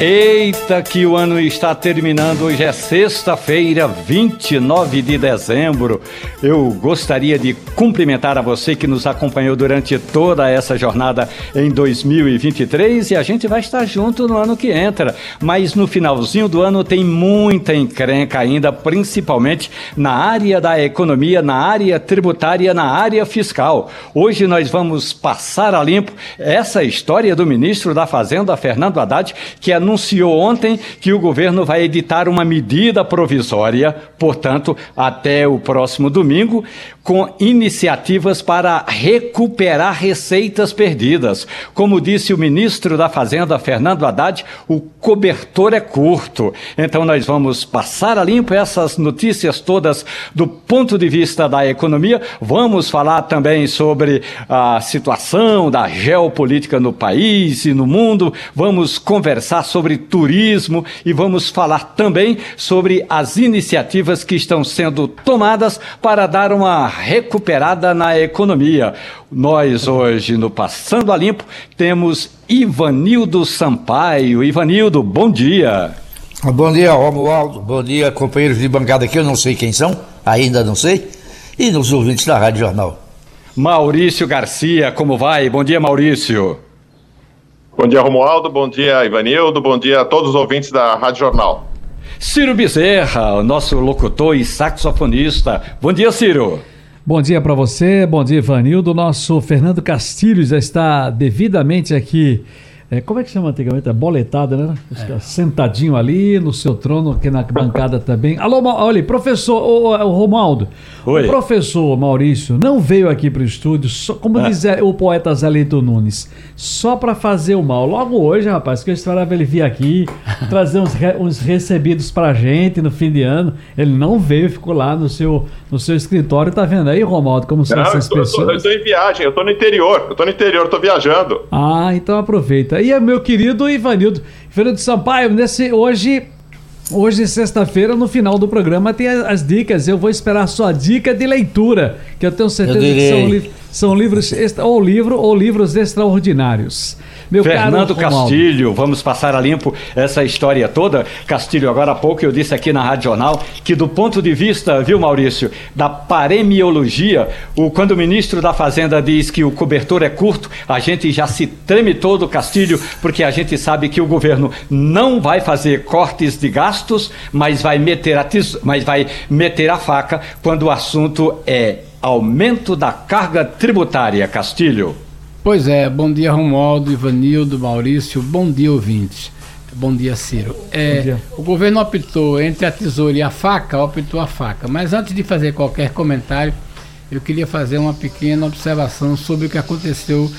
Eita, que o ano está terminando. Hoje é sexta-feira, 29 de dezembro. Eu gostaria de cumprimentar a você que nos acompanhou durante toda essa jornada em 2023 e a gente vai estar junto no ano que entra. Mas no finalzinho do ano tem muita encrenca ainda, principalmente na área da economia, na área tributária, na área fiscal. Hoje nós vamos passar a limpo essa história do ministro da Fazenda, Fernando Haddad, que é anunciou ontem que o governo vai editar uma medida provisória, portanto, até o próximo domingo, com iniciativas para recuperar receitas perdidas. Como disse o ministro da Fazenda, Fernando Haddad, o cobertor é curto. Então, nós vamos passar a limpo essas notícias todas do ponto de vista da economia. Vamos falar também sobre a situação da geopolítica no país e no mundo. Vamos conversar sobre turismo e vamos falar também sobre as iniciativas que estão sendo tomadas para dar uma recuperada na economia. Nós hoje no Passando a Limpo temos Ivanildo Sampaio. Ivanildo, bom dia. Bom dia, Romualdo. Bom dia, companheiros de bancada que eu não sei quem são, ainda não sei, e nos ouvintes da Rádio Jornal. Maurício Garcia, como vai? Bom dia, Maurício. Bom dia, Romualdo. Bom dia, Ivanildo. Bom dia a todos os ouvintes da Rádio Jornal. Ciro Bezerra, o nosso locutor e saxofonista. Bom dia, Ciro. Bom dia para você, bom dia, Ivanildo. Nosso Fernando Castilho já está devidamente aqui é, como é que chama antigamente? É boletada, né? É. Sentadinho ali no seu trono, aqui na bancada também. Alô, olha, professor, o, o Romaldo. Oi. O professor Maurício não veio aqui para o estúdio, só, como é. diz o poeta Zelito Nunes, só para fazer o mal. Logo hoje, rapaz, que eu esperava ele vir aqui, trazer uns, re, uns recebidos para gente no fim de ano. Ele não veio, ficou lá no seu, no seu escritório. Tá vendo aí, Romaldo, como são não, essas eu tô, pessoas? Eu estou em viagem, eu estou no interior, eu estou no interior, estou viajando. Ah, então aproveita. E é meu querido Ivanildo. Ivanildo Sampaio, nesse, hoje Hoje, sexta-feira, no final do programa, tem as dicas. Eu vou esperar a sua dica de leitura, que eu tenho certeza eu que são, li são livros, ou livro ou livros extraordinários. Meu Fernando Castilho, vamos passar a limpo essa história toda. Castilho, agora há pouco eu disse aqui na Rádio Jornal que do ponto de vista, viu Maurício, da paremiologia, o, quando o ministro da Fazenda diz que o cobertor é curto, a gente já se treme todo, Castilho, porque a gente sabe que o governo não vai fazer cortes de gastos, mas vai meter a, mas vai meter a faca quando o assunto é aumento da carga tributária, Castilho. Pois é, bom dia Romualdo, Ivanildo, Maurício, bom dia ouvintes. Bom dia, Ciro. É, dia. O governo optou entre a tesoura e a faca, optou a faca. Mas antes de fazer qualquer comentário, eu queria fazer uma pequena observação sobre o que aconteceu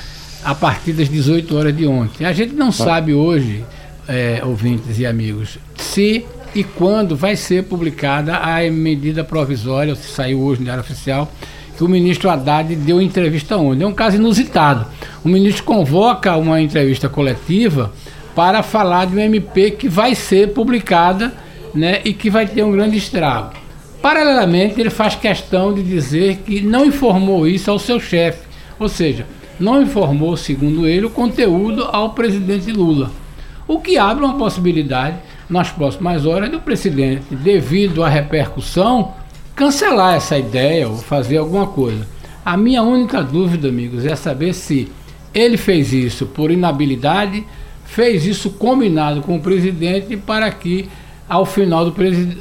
a partir das 18 horas de ontem. A gente não ah. sabe hoje, é, ouvintes e amigos, se e quando vai ser publicada a medida provisória, se saiu hoje no Diário Oficial, que o ministro Haddad deu entrevista onde? É um caso inusitado. O ministro convoca uma entrevista coletiva para falar de um MP que vai ser publicada né, e que vai ter um grande estrago. Paralelamente, ele faz questão de dizer que não informou isso ao seu chefe, ou seja, não informou, segundo ele, o conteúdo ao presidente Lula. O que abre uma possibilidade, nas próximas horas, do presidente, devido à repercussão, cancelar essa ideia ou fazer alguma coisa. A minha única dúvida, amigos, é saber se ele fez isso por inabilidade, fez isso combinado com o presidente para que ao final do,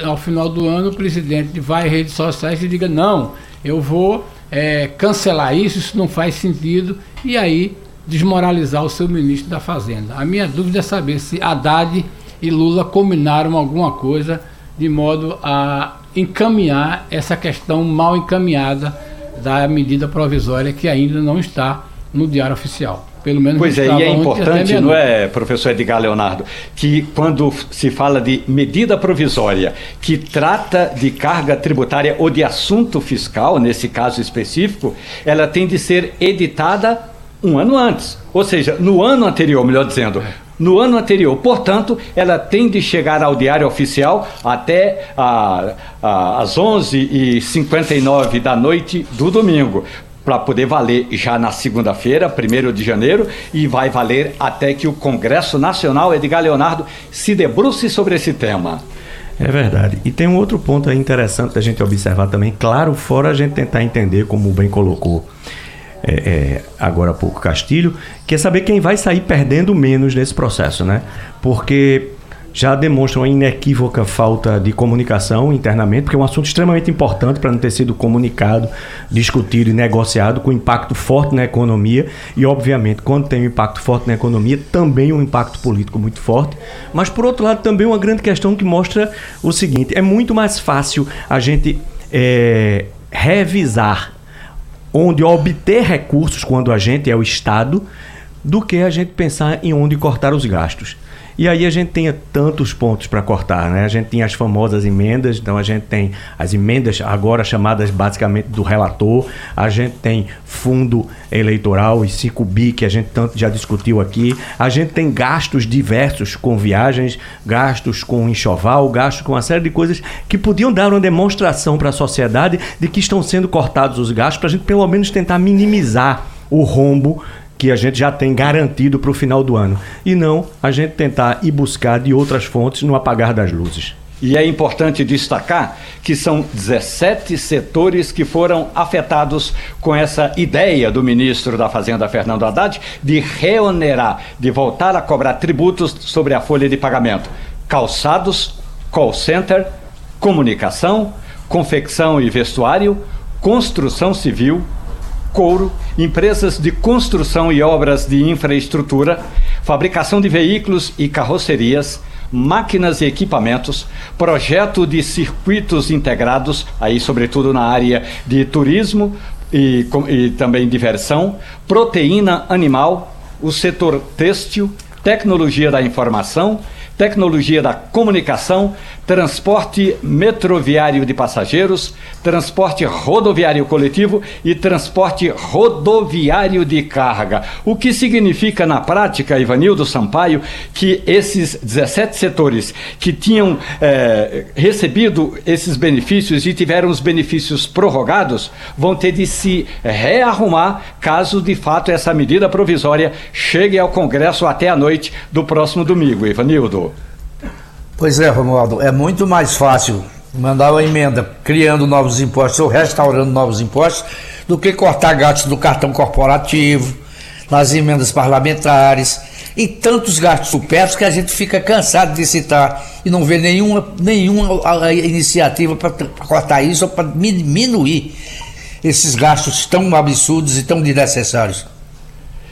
ao final do ano o presidente vai às redes sociais e diga não, eu vou é, cancelar isso, isso não faz sentido, e aí desmoralizar o seu ministro da Fazenda. A minha dúvida é saber se Haddad e Lula combinaram alguma coisa de modo a encaminhar essa questão mal encaminhada da medida provisória que ainda não está no Diário Oficial. Pelo menos pois é, e é importante, não é, professor Edgar Leonardo, que quando se fala de medida provisória que trata de carga tributária ou de assunto fiscal, nesse caso específico, ela tem de ser editada um ano antes. Ou seja, no ano anterior, melhor dizendo, no ano anterior. Portanto, ela tem de chegar ao Diário Oficial até às 11h59 da noite do domingo. Para poder valer já na segunda-feira, 1 de janeiro, e vai valer até que o Congresso Nacional, Edgar Leonardo, se debruce sobre esse tema. É verdade. E tem um outro ponto interessante da gente observar também, claro, fora a gente tentar entender, como bem colocou é, é, agora há pouco Castilho, que é saber quem vai sair perdendo menos nesse processo, né? Porque já demonstram uma inequívoca falta de comunicação internamente, porque é um assunto extremamente importante para não ter sido comunicado, discutido e negociado, com impacto forte na economia. E, obviamente, quando tem um impacto forte na economia, também um impacto político muito forte. Mas, por outro lado, também uma grande questão que mostra o seguinte: é muito mais fácil a gente é, revisar onde obter recursos quando a gente é o Estado, do que a gente pensar em onde cortar os gastos. E aí a gente tinha tantos pontos para cortar, né? A gente tinha as famosas emendas, então a gente tem as emendas agora chamadas basicamente do relator, a gente tem fundo eleitoral e 5 bi que a gente tanto já discutiu aqui, a gente tem gastos diversos com viagens, gastos com enxoval, gastos com uma série de coisas que podiam dar uma demonstração para a sociedade de que estão sendo cortados os gastos para a gente pelo menos tentar minimizar o rombo que a gente já tem garantido para o final do ano. E não a gente tentar ir buscar de outras fontes no apagar das luzes. E é importante destacar que são 17 setores que foram afetados com essa ideia do ministro da Fazenda, Fernando Haddad, de reonerar, de voltar a cobrar tributos sobre a folha de pagamento. Calçados, call center, comunicação, confecção e vestuário, construção civil, couro, empresas de construção e obras de infraestrutura, fabricação de veículos e carrocerias, máquinas e equipamentos, projeto de circuitos integrados, aí sobretudo na área de turismo e, e também diversão, proteína animal, o setor têxtil, tecnologia da informação, tecnologia da comunicação, transporte metroviário de passageiros, transporte rodoviário coletivo e transporte rodoviário de carga. O que significa na prática, Ivanildo Sampaio, que esses 17 setores que tinham é, recebido esses benefícios e tiveram os benefícios prorrogados vão ter de se rearrumar caso de fato essa medida provisória chegue ao Congresso até a noite do próximo domingo, Ivanildo. Pois é, Romualdo, é muito mais fácil mandar uma emenda criando novos impostos ou restaurando novos impostos do que cortar gastos do cartão corporativo, nas emendas parlamentares e tantos gastos supérfluos que a gente fica cansado de citar e não vê nenhuma, nenhuma iniciativa para cortar isso ou para diminuir esses gastos tão absurdos e tão desnecessários.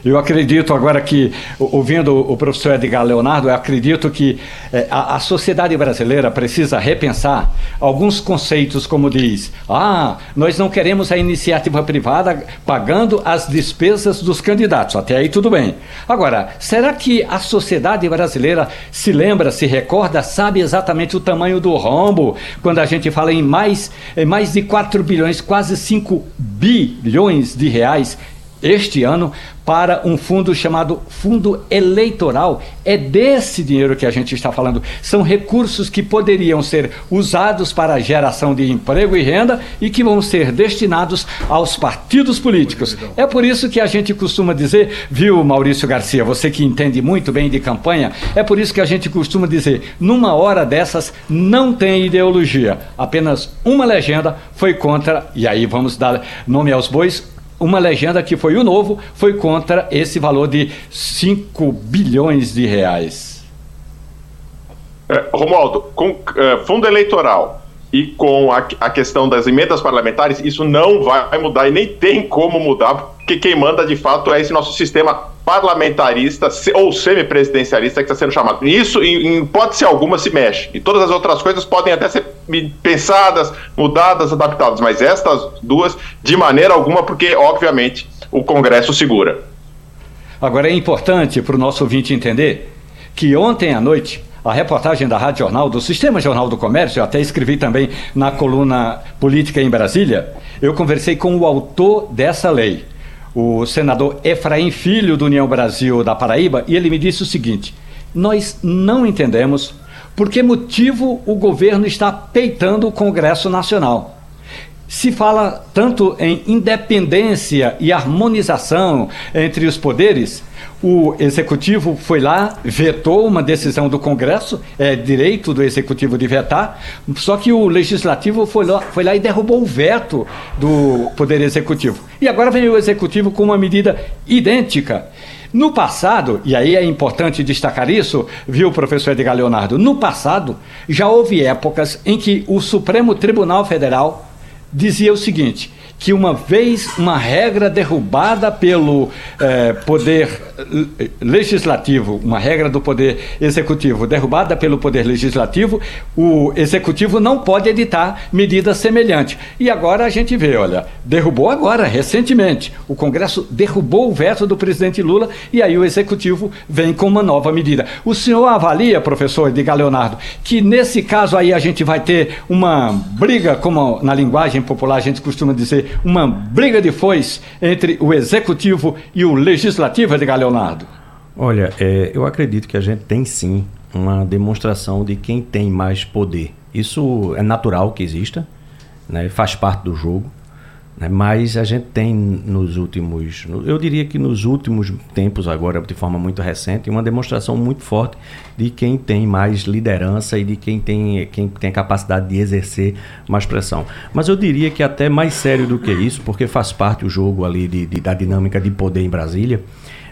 Eu acredito agora que, ouvindo o professor Edgar Leonardo, eu acredito que é, a, a, sociedade brasileira precisa repensar alguns conceitos, como diz: ah, nós não queremos a iniciativa privada pagando as despesas dos candidatos. Até aí tudo bem. Agora, será que a sociedade brasileira se lembra, se recorda, sabe exatamente o tamanho do rombo quando a gente fala em mais, em mais de 4 bilhões, quase 5 bilhões de reais este ano para um fundo chamado Fundo Eleitoral. É desse dinheiro que a gente está falando. São recursos que poderiam ser usados para a geração de emprego e renda e que vão ser destinados aos partidos políticos. É por isso que a gente costuma dizer, viu, Maurício Garcia, você que entende muito bem de campanha, é por isso que a gente costuma dizer: numa hora dessas não tem ideologia, apenas uma legenda foi contra, e aí vamos dar nome aos bois, uma legenda que foi o novo, foi contra esse valor de 5 bilhões de reais. É, Romualdo, com é, fundo eleitoral e com a, a, questão das emendas parlamentares, isso não vai mudar e nem tem como mudar, porque quem manda de fato é esse nosso sistema parlamentarista ou semipresidencialista que está sendo chamado. Isso, em, hipótese alguma, se mexe. E todas as outras coisas podem até ser pensadas, mudadas, adaptadas, mas estas duas, de maneira alguma, porque, obviamente, o Congresso segura. Agora é importante para o nosso ouvinte entender que ontem à noite a reportagem da Rádio Jornal, do Sistema Jornal do Comércio, eu até escrevi também na coluna Política em Brasília, eu conversei com o autor dessa lei, o senador Efraim Filho do União Brasil da Paraíba, e ele me disse o seguinte: nós não entendemos por que motivo o governo está peitando o Congresso Nacional. Se fala tanto em independência e harmonização entre os poderes, o executivo foi lá, vetou uma decisão do Congresso, é direito do executivo de vetar, só que o legislativo foi lá, foi lá e derrubou o veto do poder executivo. E agora vem o executivo com uma medida idêntica. No passado, e aí é importante destacar isso, viu, professor Edgar Leonardo? No passado, já houve épocas em que o Supremo Tribunal Federal dizia o seguinte: que uma vez uma regra derrubada pelo eh, poder legislativo, uma regra do poder executivo derrubada pelo poder legislativo, o executivo não pode editar medida semelhante. E agora a gente vê, olha, derrubou agora, recentemente, o Congresso derrubou o veto do presidente Lula e aí o executivo vem com uma nova medida. O senhor avalia, professor Edgar Leonardo, que nesse caso aí a gente vai ter uma briga, como na linguagem popular a gente costuma dizer, uma briga de foice entre o executivo e o legislativo, de Leonardo? Olha, é, eu acredito que a gente tem sim uma demonstração de quem tem mais poder. Isso é natural que exista, né, faz parte do jogo. Né? Mas a gente tem nos últimos, eu diria que nos últimos tempos, agora de forma muito recente, uma demonstração muito forte de quem tem mais liderança e de quem tem, quem tem capacidade de exercer mais pressão. Mas eu diria que até mais sério do que isso, porque faz parte o jogo ali de, de da dinâmica de poder em Brasília.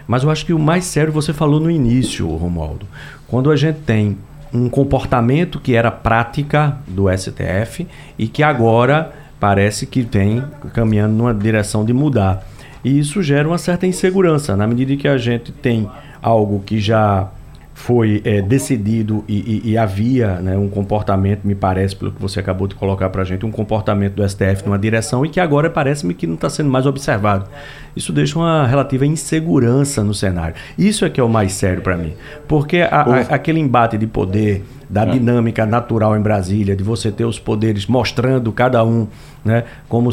Mas eu acho que o mais sério você falou no início, Romualdo. Quando a gente tem um comportamento que era prática do STF e que agora parece que vem caminhando numa direção de mudar. E isso gera uma certa insegurança, na medida que a gente tem algo que já foi é, decidido e, e, e havia né, um comportamento, me parece, pelo que você acabou de colocar para a gente, um comportamento do STF numa direção e que agora parece-me que não está sendo mais observado. Isso deixa uma relativa insegurança no cenário. Isso é que é o mais sério para mim. Porque a, a, aquele embate de poder, da é. dinâmica natural em Brasília, de você ter os poderes mostrando cada um né, como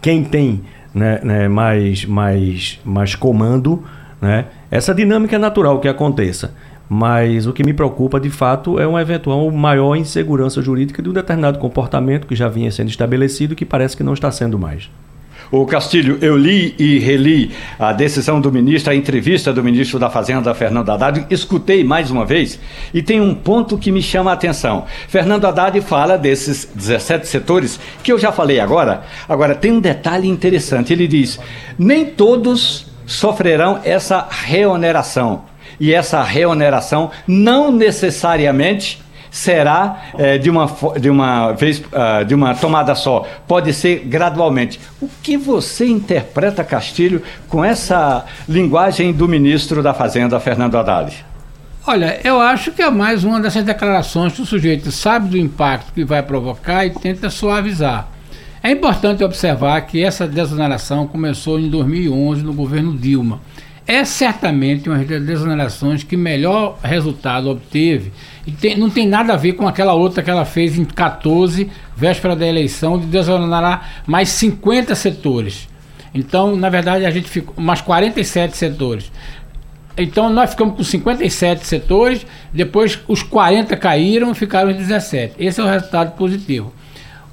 quem tem né, né, mais, mais, mais comando, né, essa dinâmica é natural que aconteça. Mas o que me preocupa de fato é uma eventual maior insegurança jurídica de um determinado comportamento que já vinha sendo estabelecido e que parece que não está sendo mais. O Castilho, eu li e reli a decisão do ministro, a entrevista do ministro da Fazenda, Fernando Haddad, escutei mais uma vez e tem um ponto que me chama a atenção. Fernando Haddad fala desses 17 setores que eu já falei agora. Agora, tem um detalhe interessante: ele diz, nem todos sofrerão essa reoneração. E essa reoneração não necessariamente será é, de, uma, de, uma vez, uh, de uma tomada só, pode ser gradualmente. O que você interpreta, Castilho, com essa linguagem do ministro da Fazenda, Fernando Haddad? Olha, eu acho que é mais uma dessas declarações que o sujeito sabe do impacto que vai provocar e tenta suavizar. É importante observar que essa desoneração começou em 2011 no governo Dilma. É certamente uma das desonerações que melhor resultado obteve tem, não tem nada a ver com aquela outra que ela fez em 14, véspera da eleição, de desonerar mais 50 setores. Então, na verdade, a gente ficou mais 47 setores. Então nós ficamos com 57 setores, depois os 40 caíram e ficaram em 17. Esse é o resultado positivo.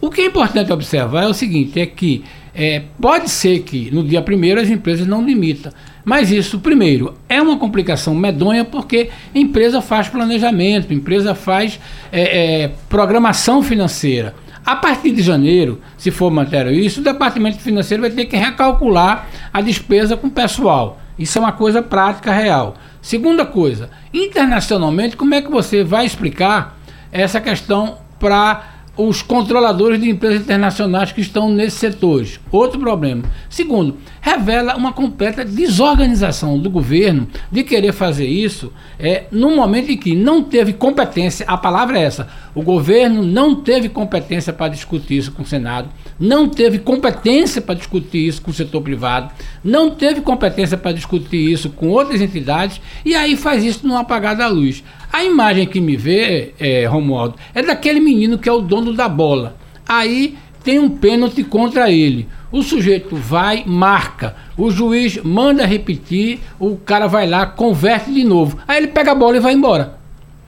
O que é importante observar é o seguinte: é que é, pode ser que no dia primeiro as empresas não limitam. Mas isso, primeiro, é uma complicação medonha porque a empresa faz planejamento, a empresa faz é, é, programação financeira. A partir de janeiro, se for manter isso, o departamento financeiro vai ter que recalcular a despesa com o pessoal. Isso é uma coisa prática real. Segunda coisa, internacionalmente, como é que você vai explicar essa questão para os controladores de empresas internacionais que estão nesses setores. Outro problema. Segundo, revela uma completa desorganização do governo de querer fazer isso é, no momento em que não teve competência, a palavra é essa, o governo não teve competência para discutir isso com o Senado, não teve competência para discutir isso com o setor privado, não teve competência para discutir isso com outras entidades e aí faz isso no apagar da luz. A imagem que me vê, é, Romualdo, é daquele menino que é o dono da bola. Aí tem um pênalti contra ele. O sujeito vai, marca, o juiz manda repetir, o cara vai lá, converte de novo. Aí ele pega a bola e vai embora.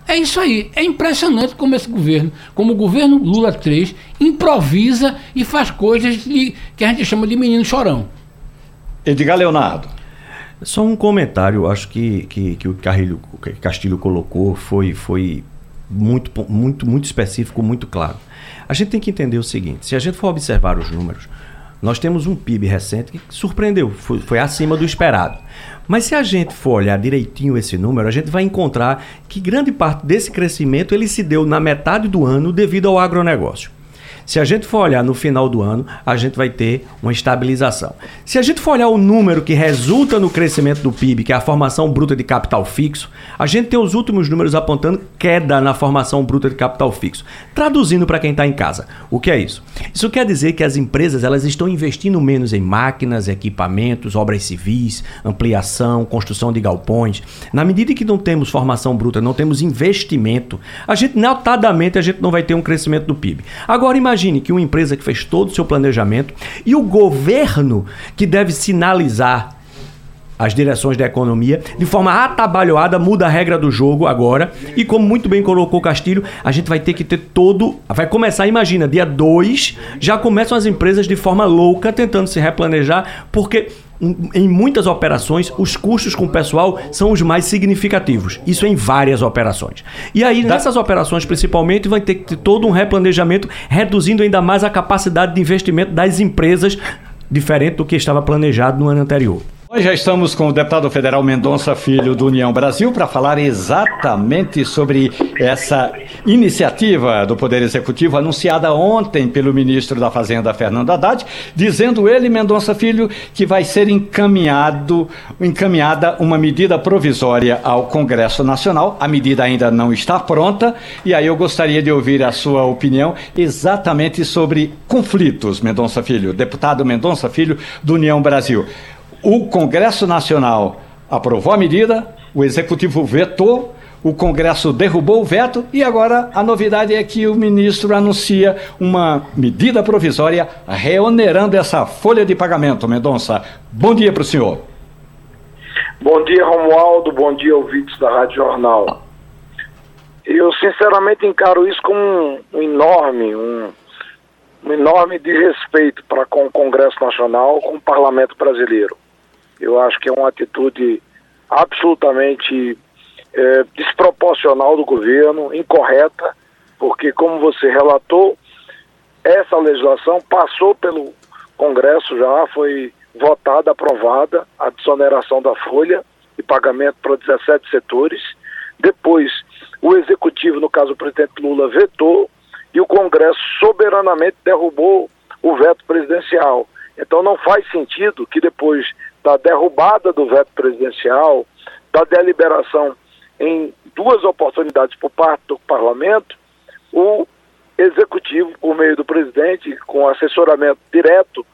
É isso aí. É impressionante como esse governo, como o governo Lula 3, improvisa e faz coisas de, que a gente chama de menino chorão. Edgar Leonardo. Só um comentário, acho que, que, que o Carrilho, Castilho colocou foi, foi muito, muito, muito específico, muito claro. A gente tem que entender o seguinte: se a gente for observar os números, nós temos um PIB recente que surpreendeu, foi, foi, acima do esperado. Mas se a gente for olhar direitinho esse número, a gente vai encontrar que grande parte desse crescimento ele se deu na metade do ano devido ao agronegócio. Se a gente for olhar no final do ano, a gente vai ter uma estabilização. Se a gente for olhar o número que resulta no crescimento do PIB, que é a formação bruta de capital fixo, a gente tem os últimos números apontando queda na formação bruta de capital fixo. Traduzindo para quem está em casa, o que é isso? Isso quer dizer que as empresas elas estão investindo menos em máquinas, equipamentos, obras civis, ampliação, construção de galpões. Na medida que não temos formação bruta, não temos investimento, a gente notadamente a gente não vai ter um crescimento do PIB. Agora imagine Imagine que uma empresa que fez todo o seu planejamento e o governo que deve sinalizar as direções da economia, de forma atabalhoada, muda a regra do jogo agora. E como muito bem colocou Castilho, a gente vai ter que ter todo. Vai começar, imagina, dia 2, já começam as empresas de forma louca tentando se replanejar, porque em muitas operações, os custos com o pessoal são os mais significativos. Isso em várias operações. E aí, nessas operações, principalmente, vai ter que ter todo um replanejamento, reduzindo ainda mais a capacidade de investimento das empresas, diferente do que estava planejado no ano anterior. Nós já estamos com o deputado federal Mendonça Filho do União Brasil para falar exatamente sobre essa iniciativa do Poder Executivo anunciada ontem pelo ministro da Fazenda Fernando Haddad, dizendo ele, Mendonça Filho, que vai ser encaminhado, encaminhada uma medida provisória ao Congresso Nacional. A medida ainda não está pronta e aí eu gostaria de ouvir a sua opinião exatamente sobre conflitos, Mendonça Filho, deputado Mendonça Filho do União Brasil. O Congresso Nacional aprovou a medida, o Executivo vetou, o Congresso derrubou o veto e agora a novidade é que o ministro anuncia uma medida provisória reonerando essa folha de pagamento. Mendonça, bom dia para o senhor. Bom dia, Romualdo. Bom dia, ouvintes da Rádio Jornal. Eu, sinceramente, encaro isso como um, enorme, um, um enorme desrespeito para com o Congresso Nacional, com o Parlamento Brasileiro. Eu acho que é uma atitude absolutamente é, desproporcional do governo, incorreta, porque, como você relatou, essa legislação passou pelo Congresso já, foi votada, aprovada, a desoneração da folha e pagamento para 17 setores. Depois, o Executivo, no caso o presidente Lula, vetou e o Congresso soberanamente derrubou o veto presidencial. Então não faz sentido que depois da derrubada do veto presidencial, da deliberação em duas oportunidades por parte do parlamento, o executivo, por meio do presidente, com assessoramento direto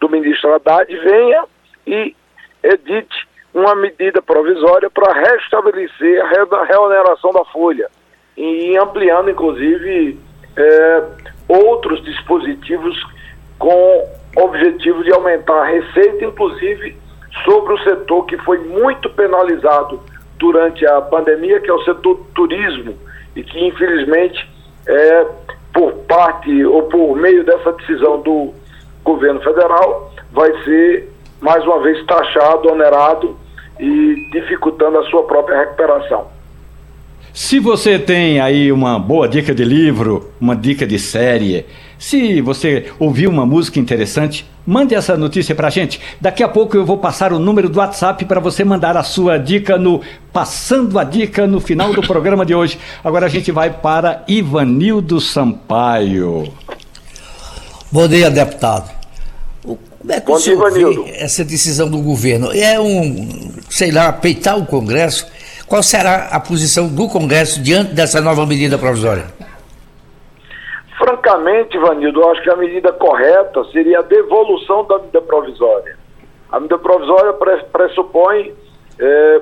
do ministro Haddad, venha e edite uma medida provisória para restabelecer a reoneração da folha. E ampliando, inclusive, é, outros dispositivos com objetivo de aumentar a receita, inclusive sobre o setor que foi muito penalizado durante a pandemia, que é o setor turismo, e que infelizmente é, por parte ou por meio dessa decisão do governo federal vai ser mais uma vez taxado, onerado e dificultando a sua própria recuperação. Se você tem aí uma boa dica de livro, uma dica de série, se você ouviu uma música interessante, mande essa notícia pra gente. Daqui a pouco eu vou passar o número do WhatsApp para você mandar a sua dica no Passando a Dica no final do programa de hoje. Agora a gente vai para Ivanildo Sampaio. Bom dia, deputado. Como é que Bom o senhor vê essa decisão do governo? É um, sei lá, peitar o Congresso? Qual será a posição do Congresso diante dessa nova medida provisória? Francamente, Vanildo, eu acho que a medida correta seria a devolução da medida provisória. A medida provisória pressupõe é,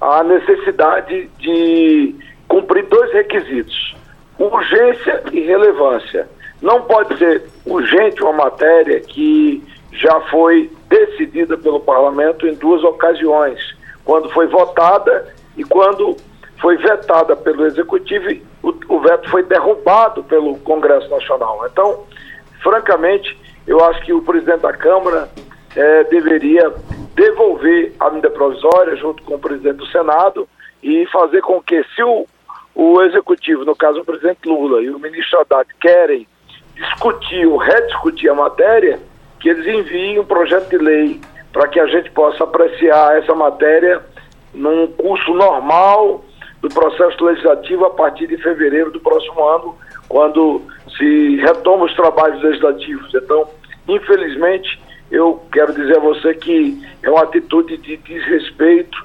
a necessidade de cumprir dois requisitos: urgência e relevância. Não pode ser urgente uma matéria que já foi decidida pelo parlamento em duas ocasiões, quando foi votada e quando foi vetada pelo Executivo, o, o veto foi derrubado pelo Congresso Nacional. Então, francamente, eu acho que o presidente da Câmara é, deveria devolver a medida provisória junto com o presidente do Senado e fazer com que, se o, o Executivo, no caso o presidente Lula e o ministro Haddad, querem discutir ou rediscutir a matéria, que eles enviem um projeto de lei para que a gente possa apreciar essa matéria num curso normal do processo legislativo a partir de fevereiro do próximo ano, quando se retoma os trabalhos legislativos. Então, infelizmente, eu quero dizer a você que é uma atitude de desrespeito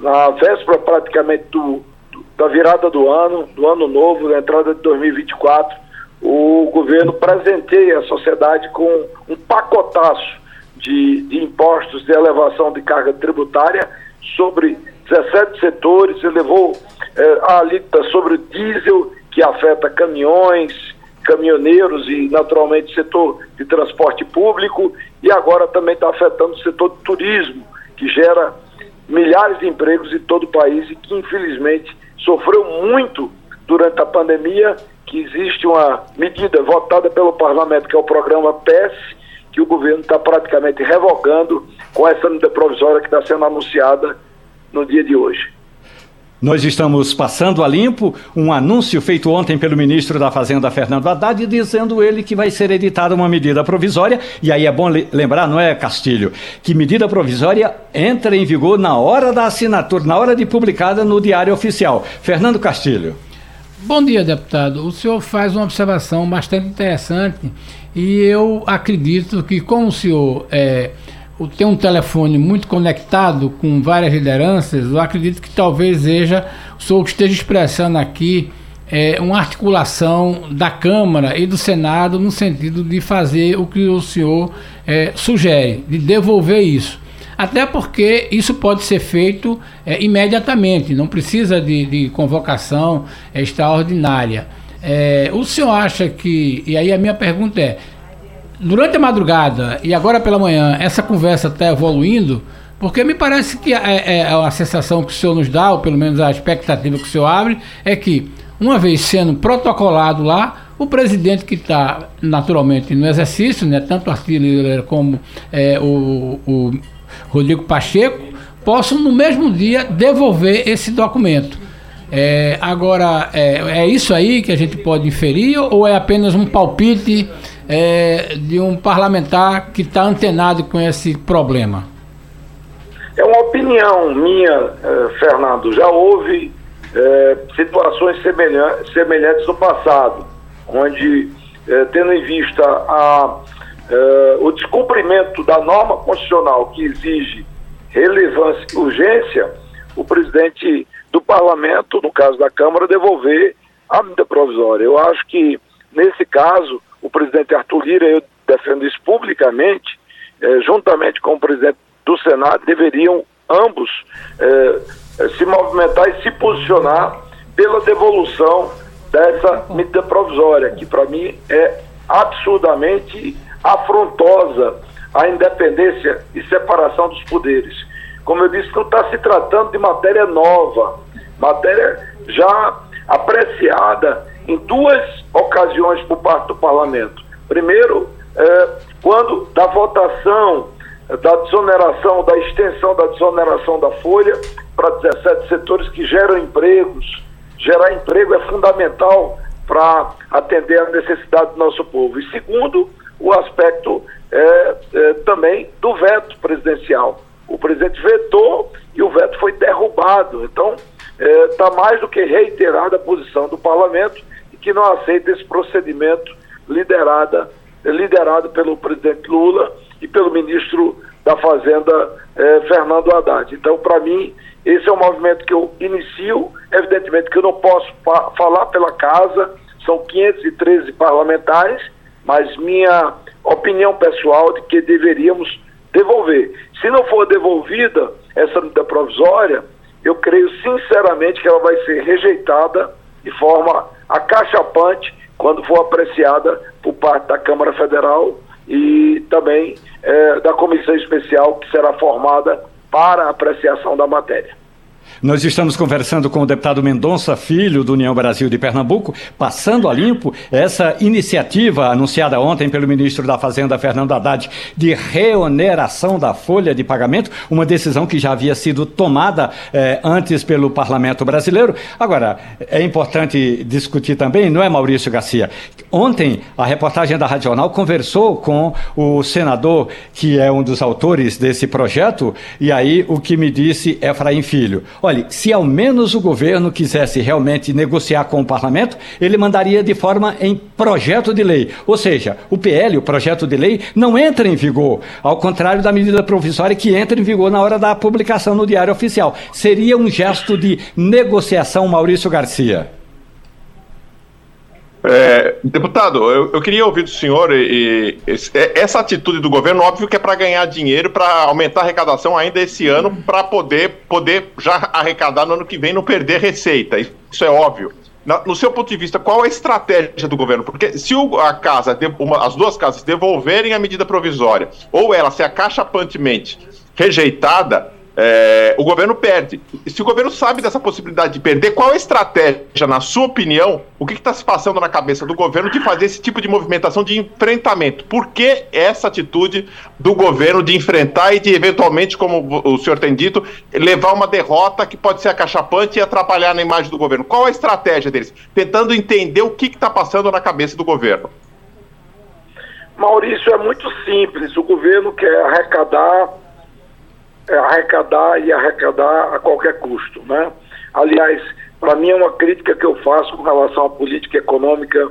na véspera praticamente do, do, da virada do ano, do ano novo, da entrada de 2024, o governo presenteia a sociedade com um pacotaço de, de impostos de elevação de carga tributária sobre 17 setores, elevou eh, a alíquota sobre o diesel, que afeta caminhões, caminhoneiros e, naturalmente, setor de transporte público, e agora também está afetando o setor de turismo, que gera milhares de empregos em todo o país e que, infelizmente, sofreu muito durante a pandemia, que existe uma medida votada pelo parlamento, que é o programa PES, que o governo está praticamente revogando com essa medida provisória que está sendo anunciada no dia de hoje. Nós estamos passando a limpo um anúncio feito ontem pelo ministro da Fazenda, Fernando Haddad, dizendo ele que vai ser editada uma medida provisória. E aí é bom lembrar, não é, Castilho, que medida provisória entra em vigor na hora da assinatura, na hora de publicada no Diário Oficial. Fernando Castilho. Bom dia, deputado. O senhor faz uma observação bastante interessante e eu acredito que, como o senhor é tem um telefone muito conectado com várias lideranças, eu acredito que talvez seja o senhor que esteja expressando aqui é, uma articulação da Câmara e do Senado no sentido de fazer o que o senhor é, sugere, de devolver isso. Até porque isso pode ser feito é, imediatamente, não precisa de, de convocação é, extraordinária. É, o senhor acha que, e aí a minha pergunta é, durante a madrugada e agora pela manhã, essa conversa está evoluindo, porque me parece que é, é, a sensação que o senhor nos dá, ou pelo menos a expectativa que o senhor abre, é que, uma vez sendo protocolado lá, o presidente que está naturalmente no exercício, né, tanto Arthur como é, o, o Rodrigo Pacheco, possam no mesmo dia devolver esse documento. É, agora, é, é, isso aí que a gente pode inferir ou é apenas um palpite é, de um parlamentar que está antenado com esse problema? É uma opinião minha, eh, Fernando. Já houve eh, situações semelhantes, no passado, onde, eh, tendo em vista a, o descumprimento da norma constitucional que exige relevância e urgência, o presidente do parlamento, no caso da Câmara, devolver a medida provisória. Eu acho que, nesse caso, o presidente Arthur Lira, eu defendo isso publicamente, eh, juntamente com o presidente do Senado, deveriam ambos eh, se movimentar e se posicionar pela devolução dessa medida provisória, que para mim é absurdamente afrontosa à independência e separação dos poderes. Como eu disse, não está se tratando de matéria nova, matéria já apreciada em duas ocasiões por parte do parlamento. Primeiro, é, quando da votação da desoneração, da extensão da desoneração da folha para 17 setores que geram empregos, gerar emprego é fundamental para atender a necessidade do nosso povo. E segundo, o aspecto é, é, também do veto presidencial. O presidente vetou e o veto foi derrubado. Então, está é, mais do que reiterada a posição do parlamento e que não aceita esse procedimento liderada, liderado pelo presidente Lula e pelo ministro da Fazenda, eh, Fernando Haddad. Então, para mim, esse é um movimento que eu inicio. Evidentemente que eu não posso falar pela casa, são 513 parlamentares, mas minha opinião pessoal de que deveríamos devolver. Se não for devolvida essa medida provisória, eu creio sinceramente que ela vai ser rejeitada de forma acachapante quando for apreciada por parte da Câmara Federal e também é, da comissão especial que será formada para apreciação da matéria. Nós estamos conversando com o deputado Mendonça Filho, do União Brasil de Pernambuco, passando a limpo essa iniciativa anunciada ontem pelo ministro da Fazenda, Fernando Haddad, de reoneração da folha de pagamento, uma decisão que já havia sido tomada eh, antes pelo parlamento brasileiro. Agora, é importante discutir também, não é, Maurício Garcia? Ontem, a reportagem da Rádio Jornal conversou com o senador, que é um dos autores desse projeto, e aí o que me disse é Efraim Filho. Olha, se ao menos o governo quisesse realmente negociar com o parlamento, ele mandaria de forma em projeto de lei. Ou seja, o PL, o projeto de lei, não entra em vigor, ao contrário da medida provisória que entra em vigor na hora da publicação no Diário Oficial. Seria um gesto de negociação, Maurício Garcia. É, deputado, eu, eu, queria ouvir do senhor e, e, é, essa atitude do governo, óbvio que é para ganhar dinheiro, para aumentar a arrecadação ainda esse ano, para poder, poder já arrecadar no ano que vem, não perder receita. Isso é óbvio. no seu ponto de vista, qual a estratégia do governo? Porque se o, a casa, uma, as duas casas devolverem a medida provisória, ou ela se acachapantemente rejeitada, é, o governo perde. Se o governo sabe dessa possibilidade de perder, qual a estratégia, na sua opinião, o que está se passando na cabeça do governo de fazer esse tipo de movimentação de enfrentamento? Por que essa atitude do governo de enfrentar e de, eventualmente, como o senhor tem dito, levar uma derrota que pode ser acachapante e atrapalhar na imagem do governo? Qual a estratégia deles? Tentando entender o que está passando na cabeça do governo. Maurício, é muito simples. O governo quer arrecadar arrecadar e arrecadar a qualquer custo, né? Aliás, para mim é uma crítica que eu faço com relação à política econômica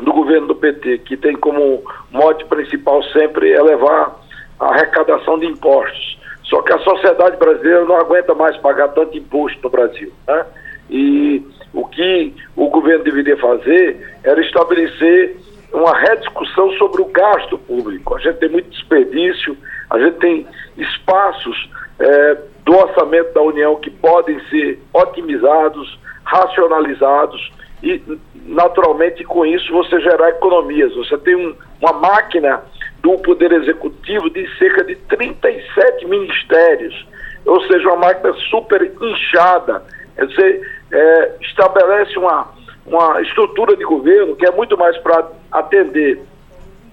do governo do PT, que tem como mote principal sempre elevar a arrecadação de impostos. Só que a sociedade brasileira não aguenta mais pagar tanto imposto no Brasil, né? E o que o governo deveria fazer era estabelecer uma rediscussão sobre o gasto público. A gente tem muito desperdício, a gente tem espaços é, do orçamento da União que podem ser otimizados, racionalizados e, naturalmente, com isso você gerar economias. Você tem um, uma máquina do Poder Executivo de cerca de 37 ministérios, ou seja, uma máquina super inchada. Você é, estabelece uma, uma estrutura de governo que é muito mais para atender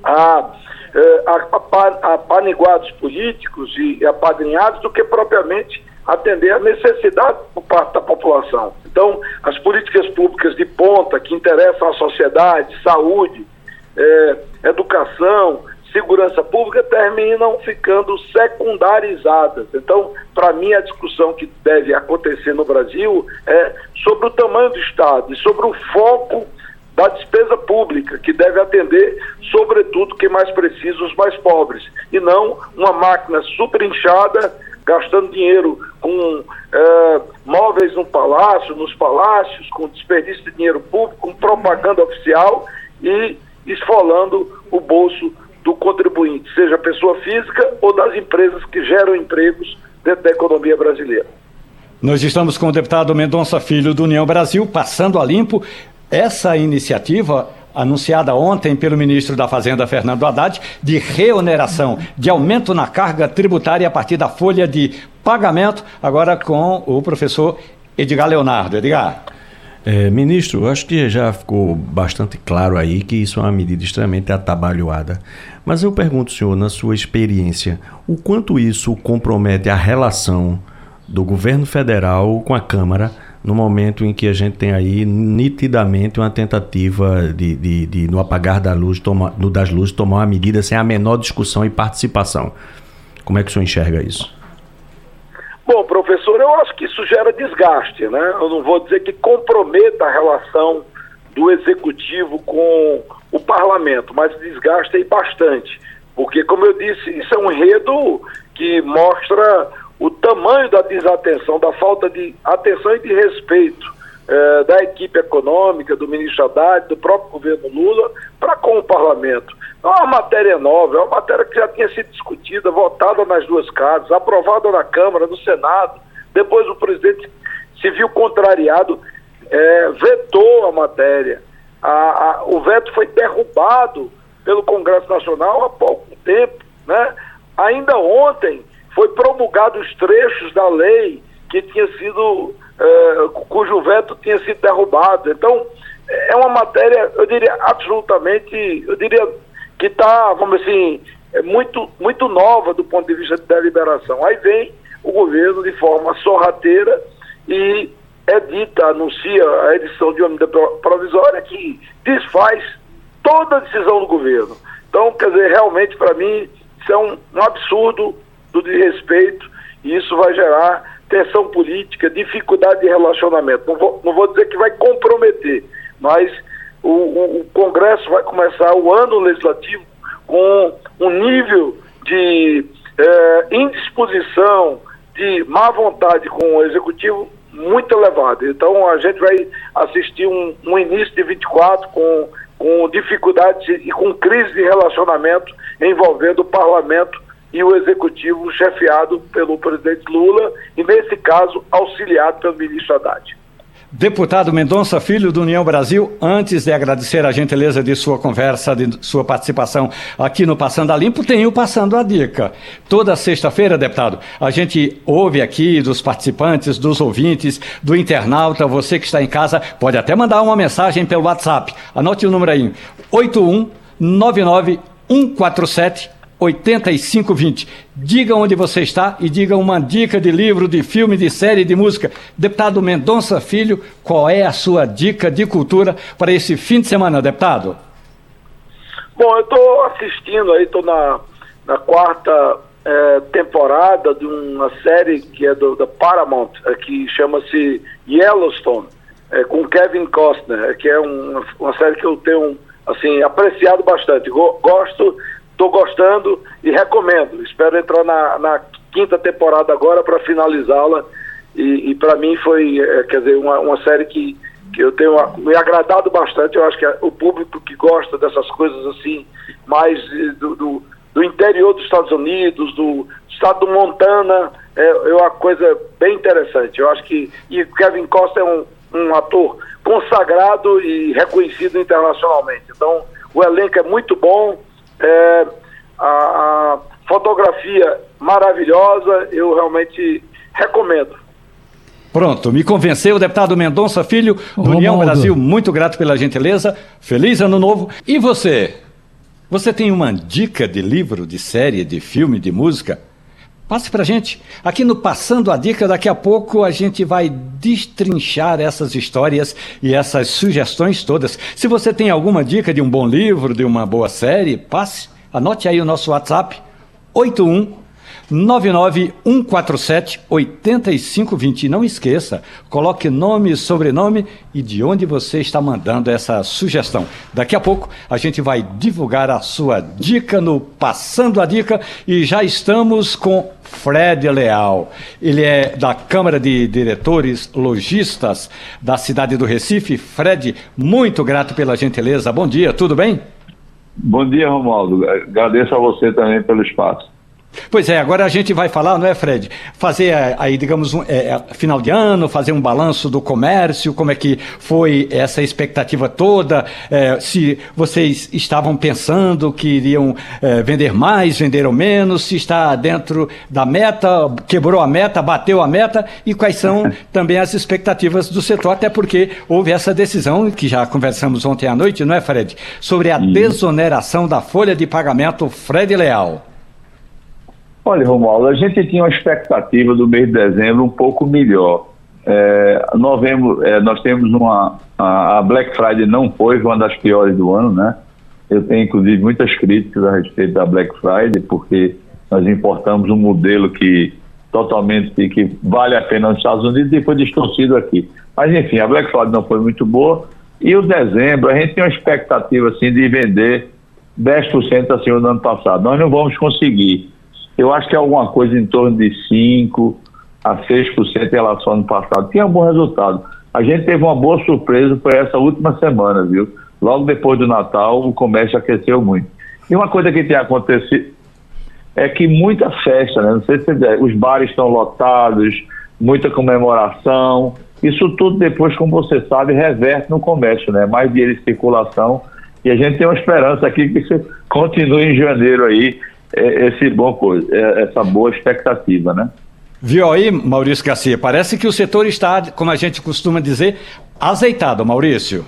a eh, apaniguados políticos e apadrinhados do que propriamente atender a necessidade por parte da população. Então, as políticas públicas de ponta que interessam à sociedade, saúde, eh, educação, segurança pública terminam ficando secundarizadas. Então, para mim, a discussão que deve acontecer no Brasil é sobre o tamanho do Estado e sobre o foco da despesa pública, que deve atender, sobretudo, quem mais precisa, os mais pobres, e não uma máquina super inchada, gastando dinheiro com é, móveis no palácio, nos palácios, com desperdício de dinheiro público, com propaganda oficial e esfolando o bolso do contribuinte, seja pessoa física ou das empresas que geram empregos dentro da economia brasileira. Nós estamos com o deputado Mendonça Filho do União Brasil, passando a limpo essa iniciativa anunciada ontem pelo ministro da Fazenda, Fernando Haddad, de reoneração, de aumento na carga tributária a partir da folha de pagamento, agora com o professor Edgar Leonardo. Edgar. É, ministro, acho que já ficou bastante claro aí que isso é uma medida extremamente atabalhoada. Mas eu pergunto, senhor, na sua experiência, o quanto isso compromete a relação do governo federal com a Câmara no momento em que a gente tem aí nitidamente uma tentativa de, de, de no apagar da luz, no das luzes, tomar uma medida sem a menor discussão e participação. Como é que o senhor enxerga isso? Bom, professor, eu acho que isso gera desgaste, né? Eu não vou dizer que comprometa a relação do executivo com o parlamento, mas desgasta aí bastante. Porque, como eu disse, isso é um enredo que mostra o tamanho da desatenção, da falta de atenção e de respeito eh, da equipe econômica, do ministro Haddad, do próprio governo Lula, para com o parlamento. Não é uma matéria nova, é uma matéria que já tinha sido discutida, votada nas duas casas, aprovada na Câmara, no Senado. Depois o presidente se viu contrariado, eh, vetou a matéria. A, a, o veto foi derrubado pelo Congresso Nacional há pouco tempo. Né? Ainda ontem, foi promulgado os trechos da lei que tinha sido, eh, cujo veto tinha sido derrubado. Então, é uma matéria, eu diria, absolutamente, eu diria que está, vamos assim, é muito, muito nova do ponto de vista de deliberação. Aí vem o governo de forma sorrateira e edita, anuncia a edição de uma medida provisória que desfaz toda a decisão do governo. Então, quer dizer, realmente, para mim, isso é um, um absurdo do desrespeito e isso vai gerar tensão política, dificuldade de relacionamento. Não vou, não vou dizer que vai comprometer, mas o, o, o Congresso vai começar o ano legislativo com um nível de eh, indisposição, de má vontade com o Executivo muito elevado. Então a gente vai assistir um, um início de 24 com, com dificuldades e com crise de relacionamento envolvendo o parlamento e o executivo chefiado pelo presidente Lula e, nesse caso, auxiliado pelo ministro Haddad. Deputado Mendonça Filho do União Brasil, antes de agradecer a gentileza de sua conversa, de sua participação aqui no Passando a Limpo, tem o Passando a Dica. Toda sexta-feira, deputado, a gente ouve aqui dos participantes, dos ouvintes, do internauta, você que está em casa, pode até mandar uma mensagem pelo WhatsApp. Anote o número aí: 8199 147 8520. Diga onde você está e diga uma dica de livro, de filme, de série, de música. Deputado Mendonça Filho, qual é a sua dica de cultura para esse fim de semana, deputado? Bom, eu estou assistindo aí, estou na, na quarta é, temporada de uma série que é do, da Paramount, é, que chama-se Yellowstone, é, com Kevin Costner, que é um, uma série que eu tenho assim apreciado bastante. Gosto Estou gostando e recomendo. Espero entrar na, na quinta temporada agora para finalizá-la. E, e para mim foi, é, quer dizer, uma, uma série que, que eu tenho me agradado bastante. Eu acho que o público que gosta dessas coisas assim, mais do, do, do interior dos Estados Unidos, do estado do Montana, é, é uma coisa bem interessante. Eu acho que. E Kevin Costa é um, um ator consagrado e reconhecido internacionalmente. Então, o elenco é muito bom é, a, a fotografia maravilhosa, eu realmente recomendo. Pronto, me convenceu o deputado Mendonça Filho, do Romualdo. União Brasil. Muito grato pela gentileza. Feliz ano novo. E você? Você tem uma dica de livro, de série, de filme, de música? Passe pra gente. Aqui no Passando a Dica, daqui a pouco a gente vai destrinchar essas histórias e essas sugestões todas. Se você tem alguma dica de um bom livro, de uma boa série, passe. Anote aí o nosso WhatsApp: 81 99147 8520. Não esqueça, coloque nome, sobrenome e de onde você está mandando essa sugestão. Daqui a pouco a gente vai divulgar a sua dica no Passando a Dica e já estamos com Fred Leal. Ele é da Câmara de Diretores Logistas da cidade do Recife. Fred, muito grato pela gentileza. Bom dia, tudo bem? Bom dia, Romualdo. Agradeço a você também pelo espaço. Pois é, agora a gente vai falar, não é, Fred? Fazer é, aí, digamos, um, é, final de ano, fazer um balanço do comércio, como é que foi essa expectativa toda, é, se vocês estavam pensando que iriam é, vender mais, venderam menos, se está dentro da meta, quebrou a meta, bateu a meta, e quais são também as expectativas do setor, até porque houve essa decisão, que já conversamos ontem à noite, não é, Fred? Sobre a desoneração da folha de pagamento Fred Leal. Olha, Romualdo, a gente tinha uma expectativa do mês de dezembro um pouco melhor. É, novembro, é, nós temos uma. A, Black Friday não foi, foi uma das piores do ano, né? Eu tenho, inclusive, muitas críticas a respeito da Black Friday, porque nós importamos um modelo que totalmente que vale a pena nos Estados Unidos e foi distorcido aqui. Mas, enfim, a Black Friday não foi muito boa. E o dezembro, a gente tem uma expectativa assim, de vender 10% acima do ano passado. Nós não vamos conseguir. Eu acho que é alguma coisa em torno de 5% a 6% em relação ao ano passado. Tinha um bom resultado. A gente teve uma boa surpresa por essa última semana, viu? Logo depois do Natal, o comércio aqueceu muito. E uma coisa que tem acontecido é que muita festa, né? Não sei se você os bares estão lotados, muita comemoração. Isso tudo depois, como você sabe, reverte no comércio, né? Mais dinheiro em circulação. E a gente tem uma esperança aqui que isso continue em janeiro aí, esse bom coisa, é, essa boa expectativa, né? Viu aí, Maurício Garcia? Parece que o setor está, como a gente costuma dizer, azeitado, Maurício.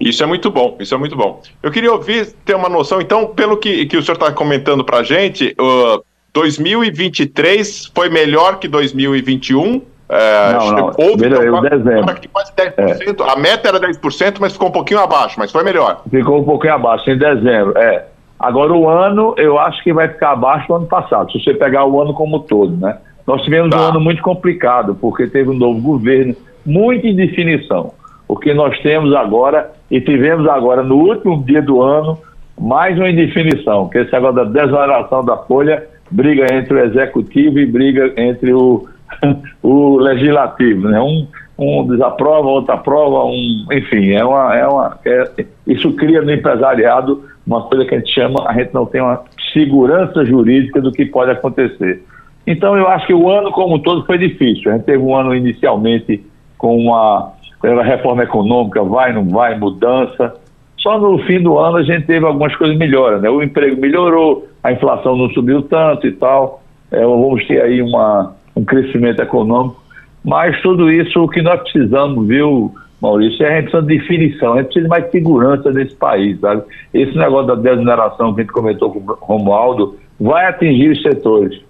Isso é muito bom, isso é muito bom. Eu queria ouvir, ter uma noção, então, pelo que, que o senhor está comentando para a gente, uh, 2023 foi melhor que 2021? É, não, não. Houve então, dezembro. quase 10%. É. A meta era 10%, mas ficou um pouquinho abaixo, mas foi melhor. Ficou um pouquinho abaixo em dezembro, é. Agora o ano, eu acho que vai ficar abaixo do ano passado, se você pegar o ano como todo, né? Nós tivemos tá. um ano muito complicado, porque teve um novo governo, muita indefinição. O que nós temos agora, e tivemos agora no último dia do ano, mais uma indefinição, que esse agora da desoneração da folha, briga entre o executivo e briga entre o, o legislativo, né? Um, um desaprova, outro aprova, um, enfim, é uma, é uma, é, isso cria no empresariado uma coisa que a gente chama, a gente não tem uma segurança jurídica do que pode acontecer. Então eu acho que o ano como um todo foi difícil. A gente teve um ano inicialmente com uma, reforma econômica, vai, não vai, mudança. Só no fim do ano a gente teve algumas coisas melhoras, né? O emprego melhorou, a inflação não subiu tanto e tal. É, vamos ter aí uma, um crescimento econômico. Mas tudo isso o que nós precisamos, viu, Maurício, é a gente precisa de definição, a gente precisa de mais segurança nesse país, sabe? Esse negócio da desoneração que a gente comentou com o Romualdo vai atingir os setores.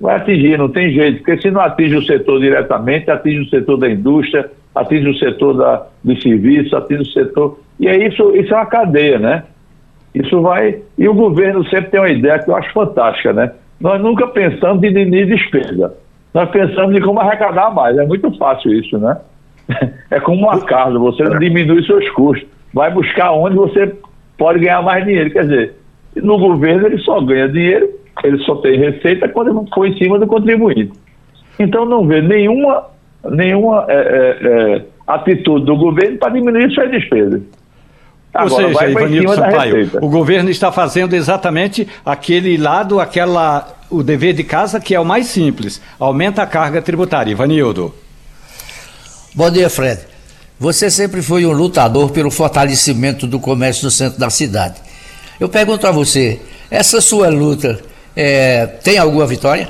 Vai atingir, não tem jeito, porque se não atinge o setor diretamente, atinge o setor da indústria, atinge o setor da, do serviço, atinge o setor. E é isso, isso é uma cadeia, né? Isso vai. E o governo sempre tem uma ideia que eu acho fantástica, né? Nós nunca pensamos em despesa. Nós pensamos em como arrecadar mais. É muito fácil isso, né? É como uma casa, você não diminui seus custos, vai buscar onde você pode ganhar mais dinheiro. Quer dizer, no governo ele só ganha dinheiro, ele só tem receita quando ele for em cima do contribuinte. Então não vê nenhuma, nenhuma é, é, é, atitude do governo para diminuir suas despesas. Agora, Ou seja, Ivanildo Sampaio, o governo está fazendo exatamente aquele lado, aquela, o dever de casa que é o mais simples. Aumenta a carga tributária. Ivanildo. Bom dia, Fred. Você sempre foi um lutador pelo fortalecimento do comércio no centro da cidade. Eu pergunto a você, essa sua luta é, tem alguma vitória?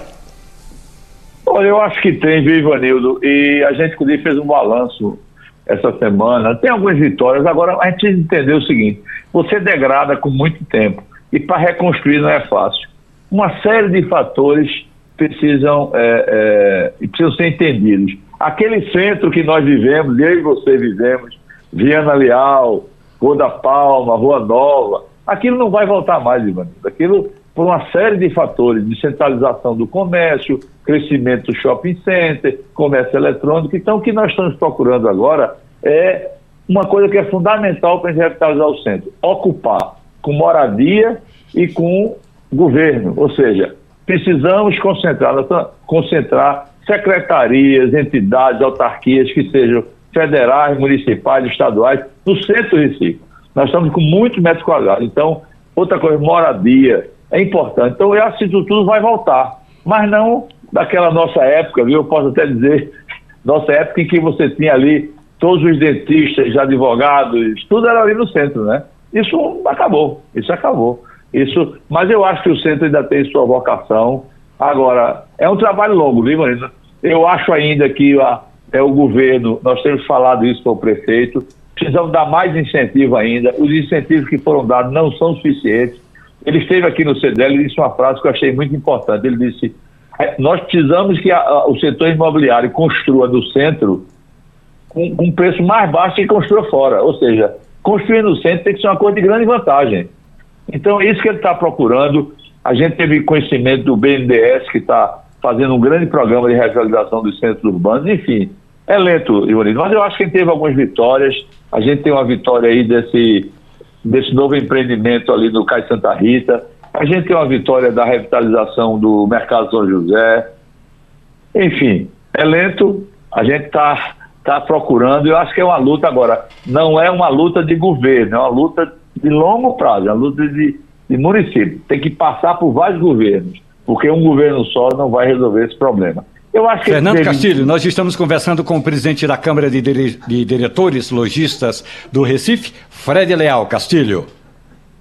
Olha, eu acho que tem, viu, Ivanildo? E a gente, inclusive, fez um balanço essa semana. Tem algumas vitórias. Agora, a gente entender o seguinte: você degrada com muito tempo. E para reconstruir não é fácil. Uma série de fatores precisam, é, é, precisam ser entendidos. Aquele centro que nós vivemos, eu e você vivemos, Viana Leal, Rua da Palma, Rua Nova, aquilo não vai voltar mais, Ivanildo. Aquilo, por uma série de fatores, de centralização do comércio, crescimento do shopping center, comércio eletrônico. Então, o que nós estamos procurando agora é uma coisa que é fundamental para a gente revitalizar o centro: ocupar com moradia e com governo. Ou seja, precisamos concentrar, concentrar secretarias, entidades, autarquias que sejam federais, municipais, estaduais, no centro do Recife. Nós estamos com muitos metros quadrados. Então, outra coisa, moradia, é importante. Então, eu acho que tudo vai voltar. Mas não daquela nossa época, viu? Eu posso até dizer, nossa época em que você tinha ali todos os dentistas, advogados, tudo era ali no centro, né? Isso acabou, isso acabou. Isso, mas eu acho que o centro ainda tem sua vocação. Agora, é um trabalho longo, viu, Marina? Eu acho ainda que a, é o governo, nós temos falado isso para o prefeito, precisamos dar mais incentivo ainda. Os incentivos que foram dados não são suficientes. Ele esteve aqui no CDL e disse uma frase que eu achei muito importante. Ele disse: nós precisamos que a, a, o setor imobiliário construa no centro com, com preço mais baixo que construa fora. Ou seja, construir no centro tem que ser uma coisa de grande vantagem. Então, é isso que ele está procurando. A gente teve conhecimento do BNDES, que está fazendo um grande programa de revitalização dos centros urbanos. Enfim, é lento, Ivonito, mas eu acho que teve algumas vitórias. A gente tem uma vitória aí desse, desse novo empreendimento ali no Cais Santa Rita. A gente tem uma vitória da revitalização do Mercado São José. Enfim, é lento. A gente está tá procurando. Eu acho que é uma luta agora. Não é uma luta de governo, é uma luta de longo prazo, é uma luta de, de município. Tem que passar por vários governos, porque um governo só não vai resolver esse problema. Eu acho que Fernando Castilho, nós estamos conversando com o presidente da Câmara de, Dire... de Diretores Logistas do Recife, Fred Leal Castilho.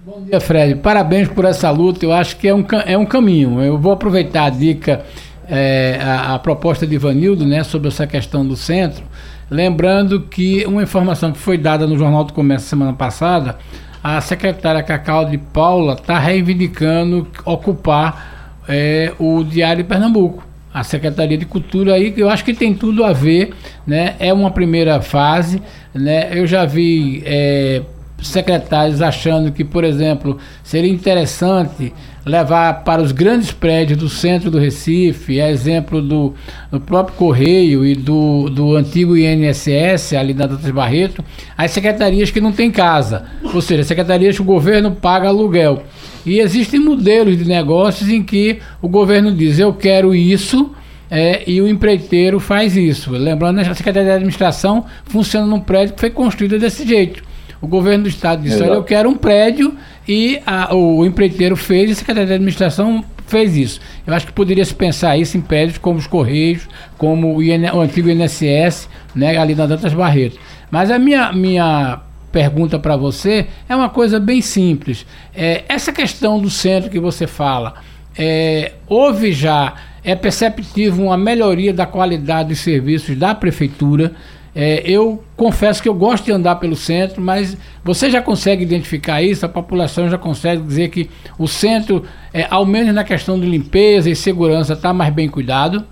Bom dia, Fred. Parabéns por essa luta. Eu acho que é um, é um caminho. Eu vou aproveitar a dica, é, a, a, proposta de Ivanildo, né, sobre essa questão do centro. Lembrando que uma informação que foi dada no Jornal do Comércio semana passada, a secretária Cacau de Paula está reivindicando ocupar é, o Diário de Pernambuco a Secretaria de Cultura aí, que eu acho que tem tudo a ver, né? É uma primeira fase, né? Eu já vi é, secretários achando que, por exemplo, seria interessante levar para os grandes prédios do centro do Recife, é exemplo do, do próprio Correio e do, do antigo INSS, ali na Dantas Barreto, as secretarias que não têm casa, ou seja, secretarias que o governo paga aluguel. E existem modelos de negócios em que o governo diz: eu quero isso. É, e o empreiteiro faz isso. Lembrando, a Secretaria de Administração funciona num prédio que foi construído desse jeito. O governo do estado disse: Olha, eu quero um prédio e a, o, o empreiteiro fez e a Secretaria de Administração fez isso. Eu acho que poderia se pensar isso em prédios como os Correios, como o, IN, o antigo INSS, né, ali na Dantas Barreto. Mas a minha, minha pergunta para você é uma coisa bem simples. É, essa questão do centro que você fala, é, houve já, é perceptível uma melhoria da qualidade dos serviços da prefeitura. É, eu confesso que eu gosto de andar pelo centro, mas você já consegue identificar isso? A população já consegue dizer que o centro, é, ao menos na questão de limpeza e segurança, está mais bem cuidado?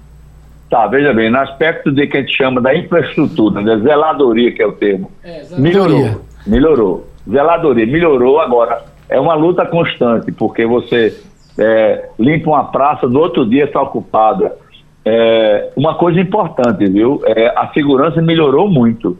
Tá, veja bem, no aspecto de que a gente chama da infraestrutura, da zeladoria, que é o termo, é, melhorou, melhorou. Zeladoria, melhorou agora. É uma luta constante, porque você é, limpa uma praça, do outro dia está ocupada. É, uma coisa importante, viu? É, a segurança melhorou muito.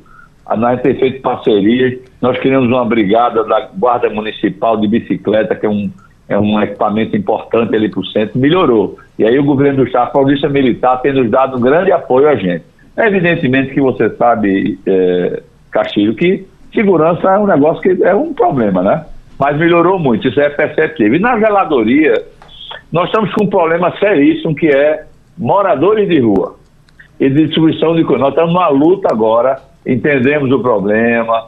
Nós temos feito parcerias, nós criamos uma brigada da Guarda Municipal de Bicicleta, que é um é um equipamento importante ali para o centro, melhorou. E aí o governo do Estado, a Polícia Militar, tem nos dado um grande apoio a gente. Evidentemente que você sabe, é, Castilho, que segurança é um negócio que é um problema, né? Mas melhorou muito, isso é perceptível. E na geladoria, nós estamos com um problema seríssimo que é moradores de rua e distribuição de coisas. Nós estamos numa luta agora, entendemos o problema,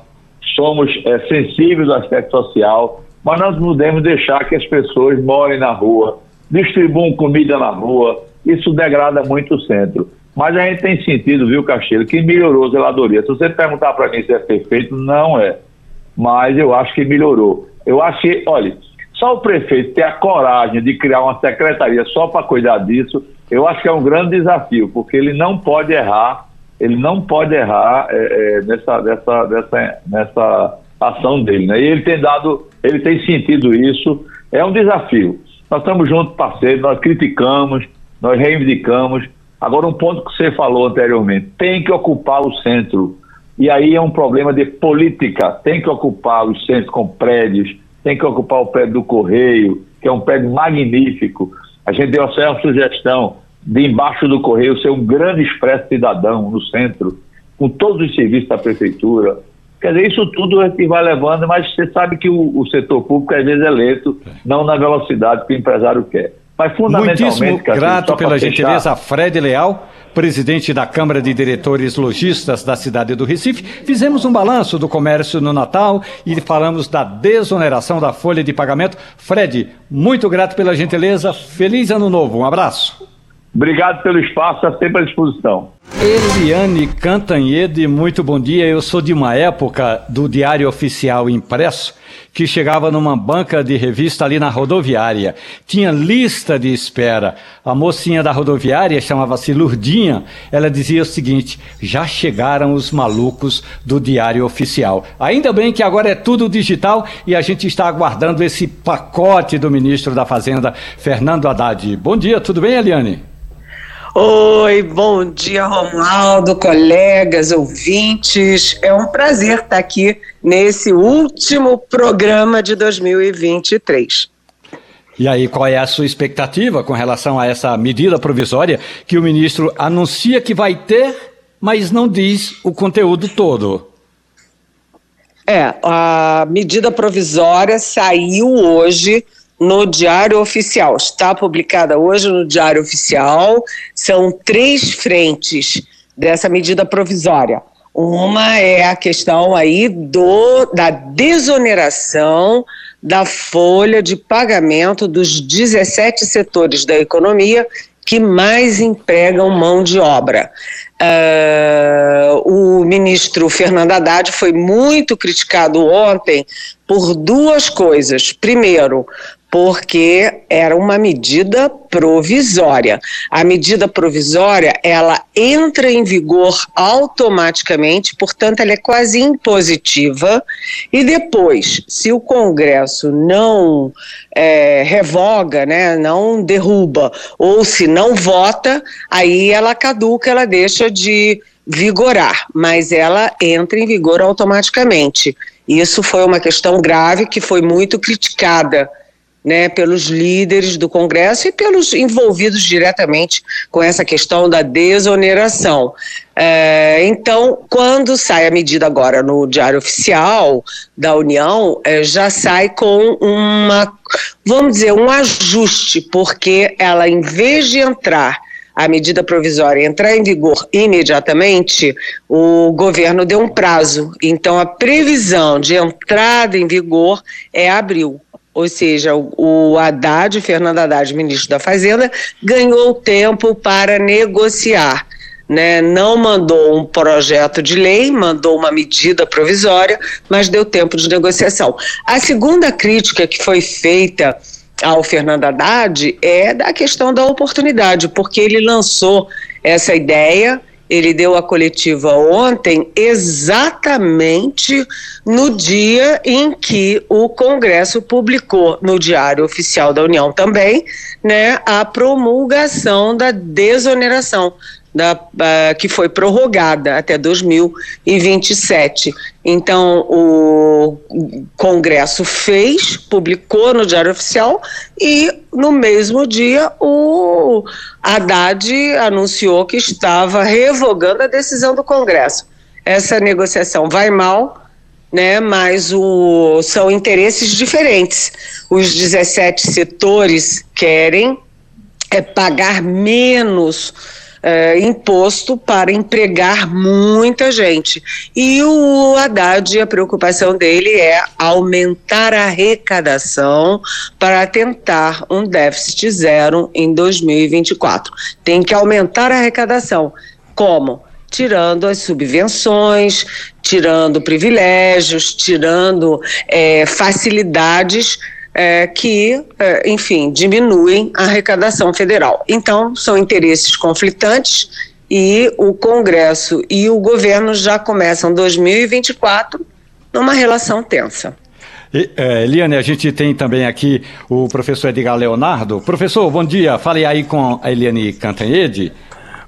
somos é, sensíveis ao aspecto social, mas nós não podemos deixar que as pessoas morem na rua, distribuam comida na rua, isso degrada muito o centro. Mas a gente tem sentido, viu, Castilho, que melhorou a zeladoria. Se você perguntar para mim se é perfeito, não é. Mas eu acho que melhorou. Eu acho que, olha, só o prefeito ter a coragem de criar uma secretaria só para cuidar disso, eu acho que é um grande desafio, porque ele não pode errar, ele não pode errar é, é, nessa, nessa, nessa, nessa ação dele. Né? E ele tem dado, ele tem sentido isso. É um desafio. Nós estamos juntos, parceiros, nós criticamos, nós reivindicamos. Agora, um ponto que você falou anteriormente, tem que ocupar o centro. E aí é um problema de política. Tem que ocupar os centros com prédios, tem que ocupar o prédio do Correio, que é um prédio magnífico. A gente deu até uma sugestão de embaixo do Correio ser um grande expresso cidadão no centro, com todos os serviços da prefeitura, Quer dizer, isso tudo é que vai levando, mas você sabe que o, o setor público às vezes é lento, não na velocidade que o empresário quer. Mas fundamentalmente. Muitíssimo grato pela gentileza, Fred Leal, presidente da Câmara de Diretores Logistas da cidade do Recife. Fizemos um balanço do comércio no Natal e falamos da desoneração da folha de pagamento. Fred, muito grato pela gentileza. Feliz ano novo. Um abraço. Obrigado pelo espaço, sempre à disposição. Eliane Cantanhede, muito bom dia. Eu sou de uma época do Diário Oficial Impresso que chegava numa banca de revista ali na rodoviária. Tinha lista de espera. A mocinha da rodoviária chamava-se Lurdinha. Ela dizia o seguinte: já chegaram os malucos do Diário Oficial. Ainda bem que agora é tudo digital e a gente está aguardando esse pacote do ministro da Fazenda, Fernando Haddad. Bom dia, tudo bem, Eliane? Oi, bom dia, Romualdo, colegas, ouvintes. É um prazer estar aqui nesse último programa de 2023. E aí, qual é a sua expectativa com relação a essa medida provisória que o ministro anuncia que vai ter, mas não diz o conteúdo todo? É, a medida provisória saiu hoje no Diário Oficial. Está publicada hoje no Diário Oficial. São três frentes dessa medida provisória. Uma é a questão aí do, da desoneração da folha de pagamento dos 17 setores da economia que mais empregam mão de obra. Uh, o ministro Fernando Haddad foi muito criticado ontem por duas coisas. Primeiro, porque era uma medida provisória. A medida provisória, ela entra em vigor automaticamente, portanto, ela é quase impositiva, e depois, se o Congresso não é, revoga, né, não derruba, ou se não vota, aí ela caduca, ela deixa de vigorar, mas ela entra em vigor automaticamente. Isso foi uma questão grave que foi muito criticada né, pelos líderes do Congresso e pelos envolvidos diretamente com essa questão da desoneração. É, então, quando sai a medida agora no Diário Oficial da União, é, já sai com uma, vamos dizer, um ajuste, porque ela, em vez de entrar a medida provisória entrar em vigor imediatamente, o governo deu um prazo. Então, a previsão de entrada em vigor é abril. Ou seja, o Haddad, Fernando Haddad, ministro da Fazenda, ganhou tempo para negociar. Né, não mandou um projeto de lei, mandou uma medida provisória, mas deu tempo de negociação. A segunda crítica que foi feita ao Fernando Haddad é da questão da oportunidade, porque ele lançou essa ideia ele deu a coletiva ontem exatamente no dia em que o Congresso publicou no Diário Oficial da União também, né, a promulgação da desoneração da, uh, que foi prorrogada até 2027. Então, o Congresso fez, publicou no Diário Oficial e, no mesmo dia, o Haddad anunciou que estava revogando a decisão do Congresso. Essa negociação vai mal, né, mas o, são interesses diferentes. Os 17 setores querem é, pagar menos é, imposto para empregar muita gente. E o Haddad, a preocupação dele é aumentar a arrecadação para tentar um déficit zero em 2024. Tem que aumentar a arrecadação. Como? tirando as subvenções, tirando privilégios, tirando é, facilidades é, que, é, enfim, diminuem a arrecadação federal. Então, são interesses conflitantes e o Congresso e o governo já começam 2024 numa relação tensa. E, é, Eliane, a gente tem também aqui o professor Edgar Leonardo. Professor, bom dia. Fale aí com a Eliane Cantanhede.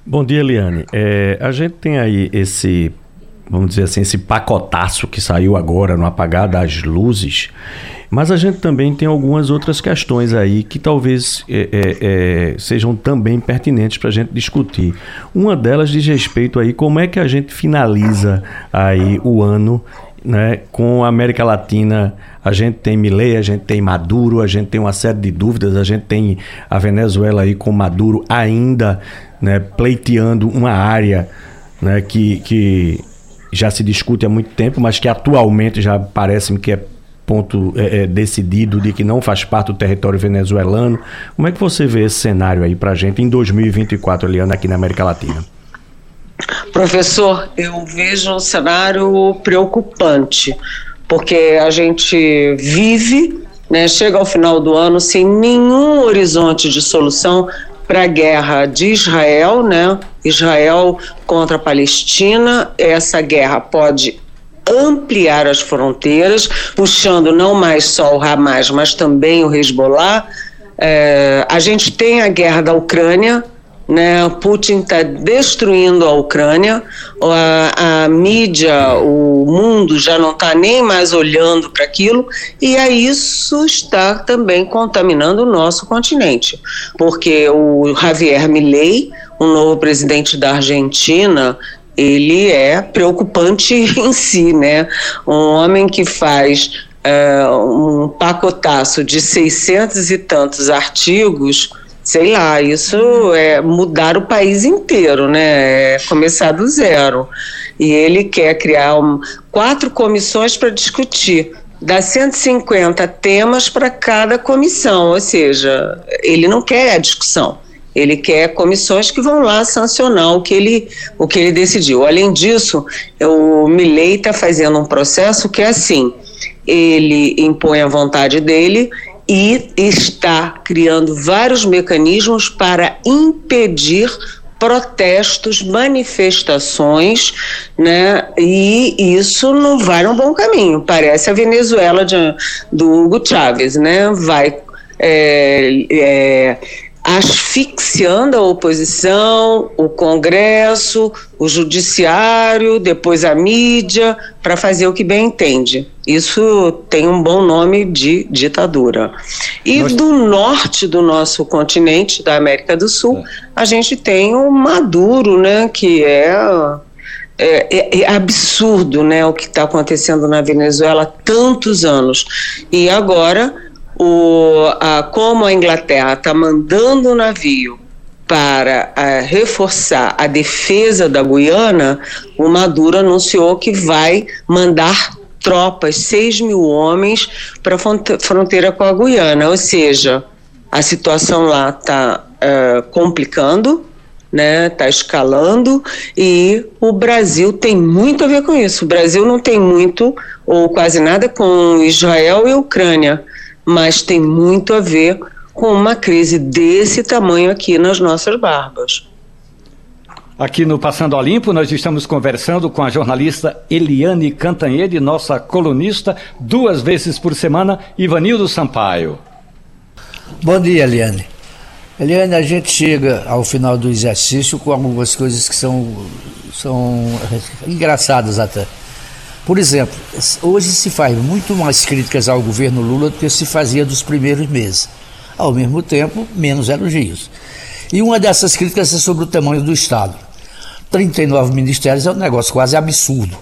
Bom dia, Eliane. É, a gente tem aí esse, vamos dizer assim, esse pacotaço que saiu agora no apagar das luzes mas a gente também tem algumas outras questões aí que talvez é, é, é sejam também pertinentes para a gente discutir. Uma delas diz respeito aí como é que a gente finaliza aí o ano né, com a América Latina, a gente tem Milei, a gente tem Maduro, a gente tem uma série de dúvidas, a gente tem a Venezuela aí com Maduro ainda né, pleiteando uma área né, que, que já se discute há muito tempo, mas que atualmente já parece-me que é ponto é, é, decidido de que não faz parte do território venezuelano. Como é que você vê esse cenário aí para a gente em 2024, Eliana, aqui na América Latina? Professor, eu vejo um cenário preocupante, porque a gente vive, né, chega ao final do ano sem nenhum horizonte de solução para a guerra de Israel, né? Israel contra a Palestina. Essa guerra pode ampliar as fronteiras, puxando não mais só o Hamas, mas também o Hezbollah. É, a gente tem a guerra da Ucrânia, né? Putin está destruindo a Ucrânia, a, a, mídia, o mundo já não está nem mais olhando para aquilo, e a isso está também contaminando o nosso continente, porque o Javier Milei, o novo presidente da Argentina, ele é preocupante em si, né? Um homem que faz é, um pacotaço de 600 e tantos artigos sei lá, isso é mudar o país inteiro, né? É começar do zero. E ele quer criar um, quatro comissões para discutir. Dá 150 temas para cada comissão, ou seja, ele não quer a discussão. Ele quer comissões que vão lá sancionar o que ele, o que ele decidiu. Além disso, o Milley está fazendo um processo que é assim: ele impõe a vontade dele e está criando vários mecanismos para impedir protestos, manifestações, né? E isso não vai num bom caminho. Parece a Venezuela de, do Hugo Chávez, né? Vai é, é, asfixiando a oposição, o Congresso, o Judiciário, depois a mídia, para fazer o que bem entende. Isso tem um bom nome de ditadura. E Nós... do norte do nosso continente, da América do Sul, é. a gente tem o Maduro, né, que é é, é, é, absurdo né, o que está acontecendo na Venezuela há tantos anos. E agora o, a, como a Inglaterra está mandando um navio para a, reforçar a defesa da Guiana, o Maduro anunciou que vai mandar tropas, 6 mil homens, para a fronteira com a Guiana. Ou seja, a situação lá está é, complicando, né? Está escalando e o Brasil tem muito a ver com isso. O Brasil não tem muito ou quase nada com Israel e Ucrânia mas tem muito a ver com uma crise desse tamanho aqui nas nossas barbas. Aqui no Passando a Limpo, nós estamos conversando com a jornalista Eliane Cantanhede, nossa colunista, duas vezes por semana, Ivanildo Sampaio. Bom dia, Eliane. Eliane, a gente chega ao final do exercício com algumas coisas que são, são engraçadas até. Por exemplo, hoje se faz muito mais críticas ao governo Lula do que se fazia dos primeiros meses. Ao mesmo tempo, menos elogios. E uma dessas críticas é sobre o tamanho do Estado. 39 ministérios é um negócio quase absurdo.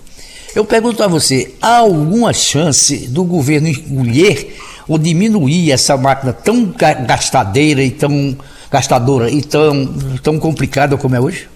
Eu pergunto a você: há alguma chance do governo encolher ou diminuir essa máquina tão gastadeira e tão gastadora e tão, tão complicada como é hoje?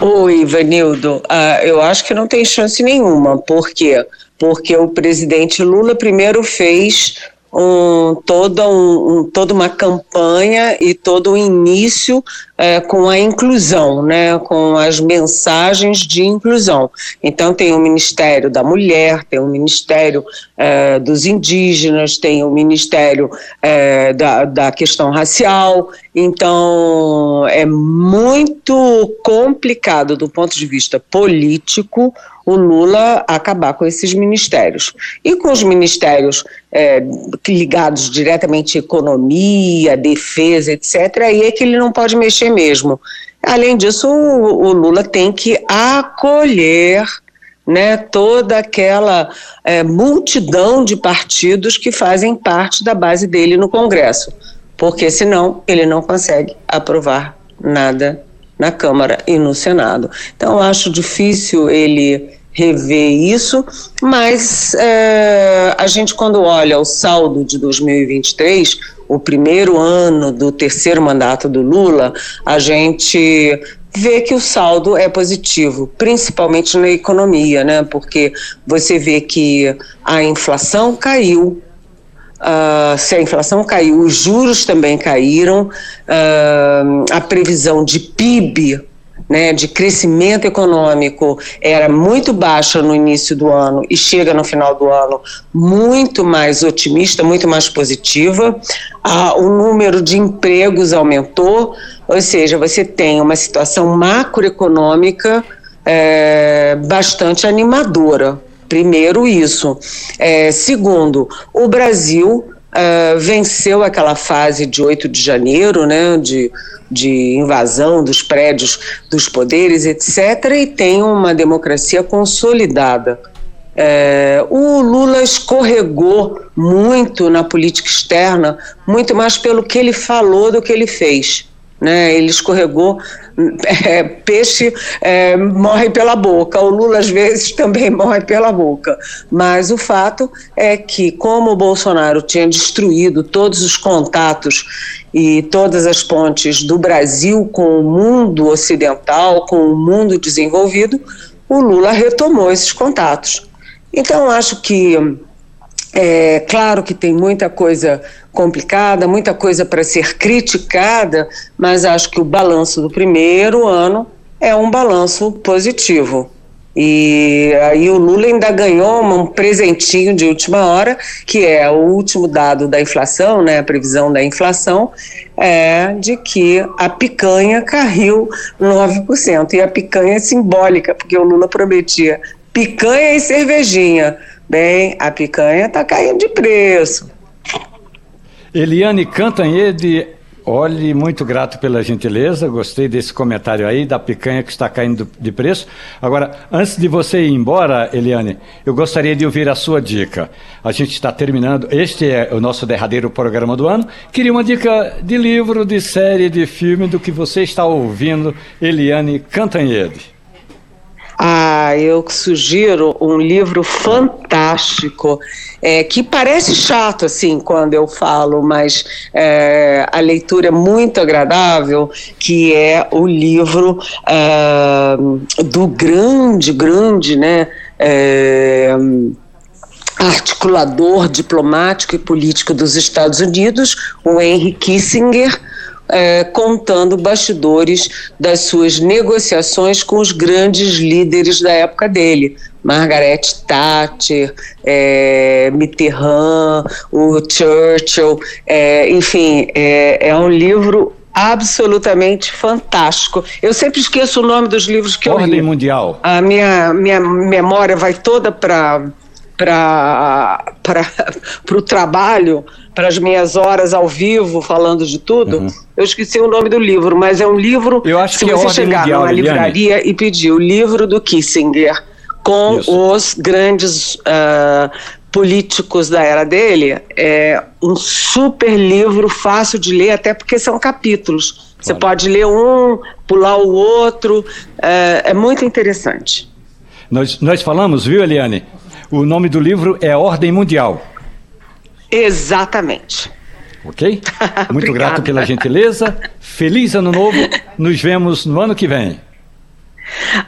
Oi, Ivanildo. Uh, eu acho que não tem chance nenhuma. Por quê? Porque o presidente Lula primeiro fez um, toda, um, um, toda uma campanha e todo o início é, com a inclusão, né, com as mensagens de inclusão. Então, tem o Ministério da Mulher, tem o Ministério é, dos Indígenas, tem o Ministério é, da, da questão racial. Então, é muito complicado do ponto de vista político o Lula acabar com esses ministérios. E com os ministérios é, ligados diretamente à economia, defesa, etc., aí é que ele não pode mexer mesmo. Além disso, o, o Lula tem que acolher né, toda aquela é, multidão de partidos que fazem parte da base dele no Congresso, porque senão ele não consegue aprovar nada na Câmara e no Senado. Então, acho difícil ele rever isso, mas é, a gente, quando olha o saldo de 2023, o primeiro ano do terceiro mandato do Lula, a gente vê que o saldo é positivo, principalmente na economia, né? Porque você vê que a inflação caiu. Uh, se a inflação caiu, os juros também caíram, uh, a previsão de PIB né, de crescimento econômico era muito baixa no início do ano e chega no final do ano muito mais otimista, muito mais positiva. Ah, o número de empregos aumentou, ou seja, você tem uma situação macroeconômica é, bastante animadora. Primeiro, isso. É, segundo, o Brasil uh, venceu aquela fase de 8 de janeiro, né, de, de invasão dos prédios dos poderes, etc., e tem uma democracia consolidada. É, o Lula escorregou muito na política externa, muito mais pelo que ele falou do que ele fez. Né? Ele escorregou é, peixe é, morre pela boca, o Lula às vezes também morre pela boca. Mas o fato é que, como o Bolsonaro tinha destruído todos os contatos e todas as pontes do Brasil com o mundo ocidental, com o mundo desenvolvido, o Lula retomou esses contatos. Então, acho que é claro que tem muita coisa complicada, muita coisa para ser criticada, mas acho que o balanço do primeiro ano é um balanço positivo. E aí o Lula ainda ganhou um presentinho de última hora, que é o último dado da inflação, né, a previsão da inflação, é de que a picanha caiu 9%. E a picanha é simbólica, porque o Lula prometia picanha e cervejinha. Bem, a picanha está caindo de preço. Eliane Cantanhede, olhe, muito grato pela gentileza, gostei desse comentário aí da picanha que está caindo de preço. Agora, antes de você ir embora, Eliane, eu gostaria de ouvir a sua dica. A gente está terminando, este é o nosso derradeiro programa do ano. Queria uma dica de livro, de série, de filme, do que você está ouvindo, Eliane Cantanhede. Ah, eu sugiro um livro fantástico, é, que parece chato assim quando eu falo, mas é, a leitura é muito agradável, que é o livro uh, do grande, grande, né? É, articulador diplomático e político dos Estados Unidos, o Henry Kissinger, é, contando bastidores das suas negociações com os grandes líderes da época dele. Margaret Thatcher, é, Mitterrand, o Churchill, é, enfim, é, é um livro absolutamente fantástico. Eu sempre esqueço o nome dos livros que Ordem eu li. Ordem Mundial. A minha, minha memória vai toda para para o trabalho, para as minhas horas ao vivo falando de tudo. Uhum. Eu esqueci o nome do livro, mas é um livro. Eu acho se que você é chegar mundial, numa livraria e pedir o livro do Kissinger com Isso. os grandes uh, políticos da era dele, é um super livro, fácil de ler, até porque são capítulos. Você Olha. pode ler um, pular o outro, é, é muito interessante. Nós, nós falamos, viu, Eliane? O nome do livro é Ordem Mundial. Exatamente. Ok? Muito grato pela gentileza. Feliz ano novo. Nos vemos no ano que vem.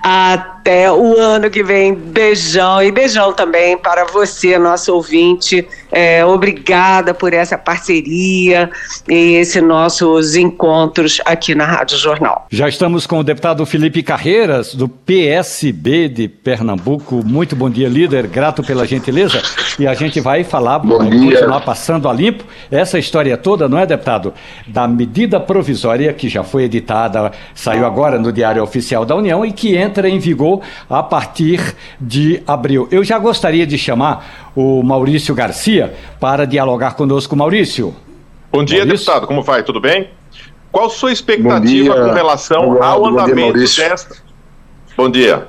Até o ano que vem. Beijão e beijão também para você, nosso ouvinte. É, obrigada por essa parceria e esses nossos encontros aqui na Rádio Jornal. Já estamos com o deputado Felipe Carreiras, do PSB de Pernambuco. Muito bom dia, líder. Grato pela gentileza. E a gente vai falar, dia. continuar passando a limpo essa história toda, não é, deputado? Da medida provisória que já foi editada, saiu agora no Diário Oficial da União e que entra em vigor a partir de abril. Eu já gostaria de chamar o Maurício Garcia para dialogar conosco. Maurício. Bom dia, Maurício. deputado. Como vai? Tudo bem? Qual sua expectativa dia, com relação ao bom dia, andamento Maurício. desta. Bom dia.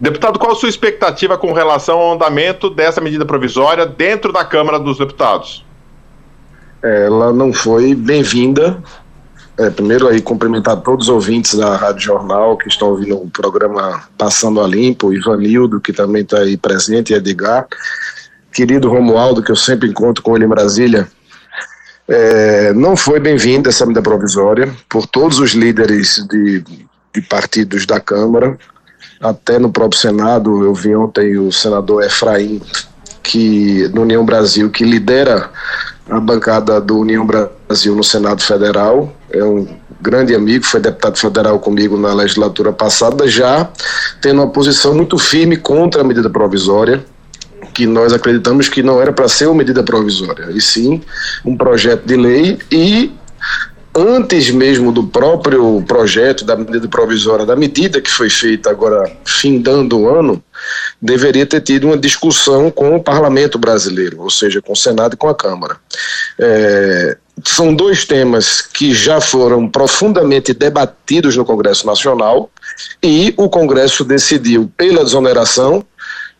Deputado, qual a sua expectativa com relação ao andamento dessa medida provisória dentro da Câmara dos Deputados? Ela não foi bem-vinda. É, primeiro aí cumprimentar todos os ouvintes da Rádio Jornal que estão ouvindo o programa Passando a Limpo, o Ivanildo, que também está aí presente, e Edgar. Querido Romualdo, que eu sempre encontro com ele em Brasília. É, não foi bem-vinda essa medida provisória por todos os líderes de, de partidos da Câmara, até no próprio Senado. Eu vi ontem o senador Efraim, que, União Brasil, que lidera a bancada do União Brasil no Senado Federal. É um grande amigo, foi deputado federal comigo na legislatura passada, já tendo uma posição muito firme contra a medida provisória, que nós acreditamos que não era para ser uma medida provisória, e sim um projeto de lei e antes mesmo do próprio projeto da medida provisória, da medida que foi feita agora, findando o ano, deveria ter tido uma discussão com o parlamento brasileiro, ou seja, com o Senado e com a Câmara. É, são dois temas que já foram profundamente debatidos no Congresso Nacional e o Congresso decidiu, pela desoneração,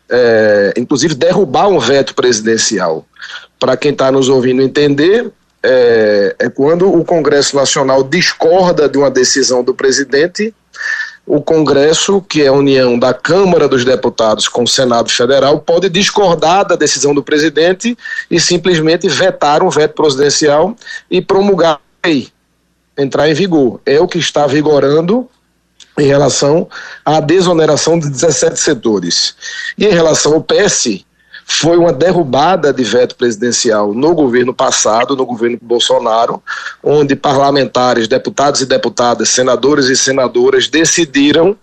é, inclusive derrubar um veto presidencial. Para quem está nos ouvindo entender, é, é quando o Congresso Nacional discorda de uma decisão do presidente o Congresso, que é a união da Câmara dos Deputados com o Senado Federal, pode discordar da decisão do presidente e simplesmente vetar um veto presidencial e promulgar a lei, entrar em vigor. É o que está vigorando em relação à desoneração de 17 setores. E em relação ao PS, foi uma derrubada de veto presidencial no governo passado, no governo Bolsonaro, onde parlamentares, deputados e deputadas, senadores e senadoras decidiram,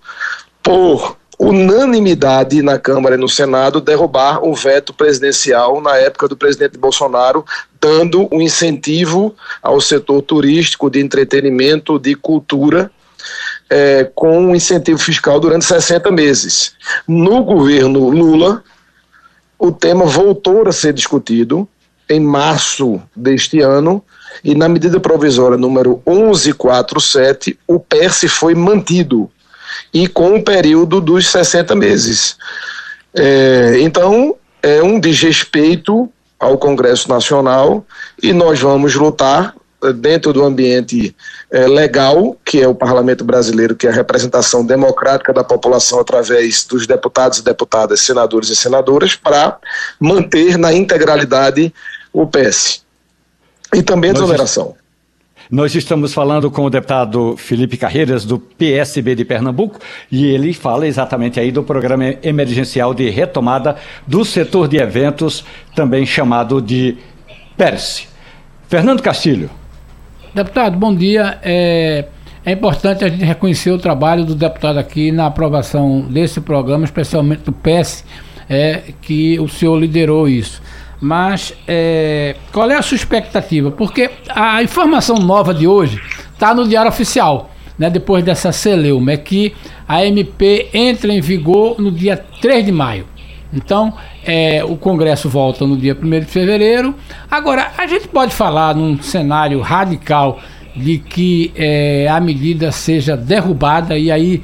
por unanimidade na Câmara e no Senado, derrubar o veto presidencial na época do presidente Bolsonaro, dando um incentivo ao setor turístico, de entretenimento, de cultura, é, com um incentivo fiscal durante 60 meses. No governo Lula, o tema voltou a ser discutido em março deste ano e na medida provisória número 1147 o PERS foi mantido e com o período dos 60 meses. É, então, é um desrespeito ao Congresso Nacional e nós vamos lutar dentro do ambiente é, legal, que é o parlamento brasileiro, que é a representação democrática da população através dos deputados e deputadas, senadores e senadoras, para manter na integralidade o PS. E também a desoneração. Nós estamos falando com o deputado Felipe Carreiras, do PSB de Pernambuco, e ele fala exatamente aí do programa emergencial de retomada do setor de eventos, também chamado de PERSE. Fernando Castilho. Deputado, bom dia. É, é importante a gente reconhecer o trabalho do deputado aqui na aprovação desse programa, especialmente do PES, é, que o senhor liderou isso. Mas é, qual é a sua expectativa? Porque a informação nova de hoje está no Diário Oficial, né, depois dessa celeuma, é que a MP entra em vigor no dia 3 de maio. Então, é, o Congresso volta no dia 1 de fevereiro. Agora, a gente pode falar num cenário radical de que é, a medida seja derrubada e aí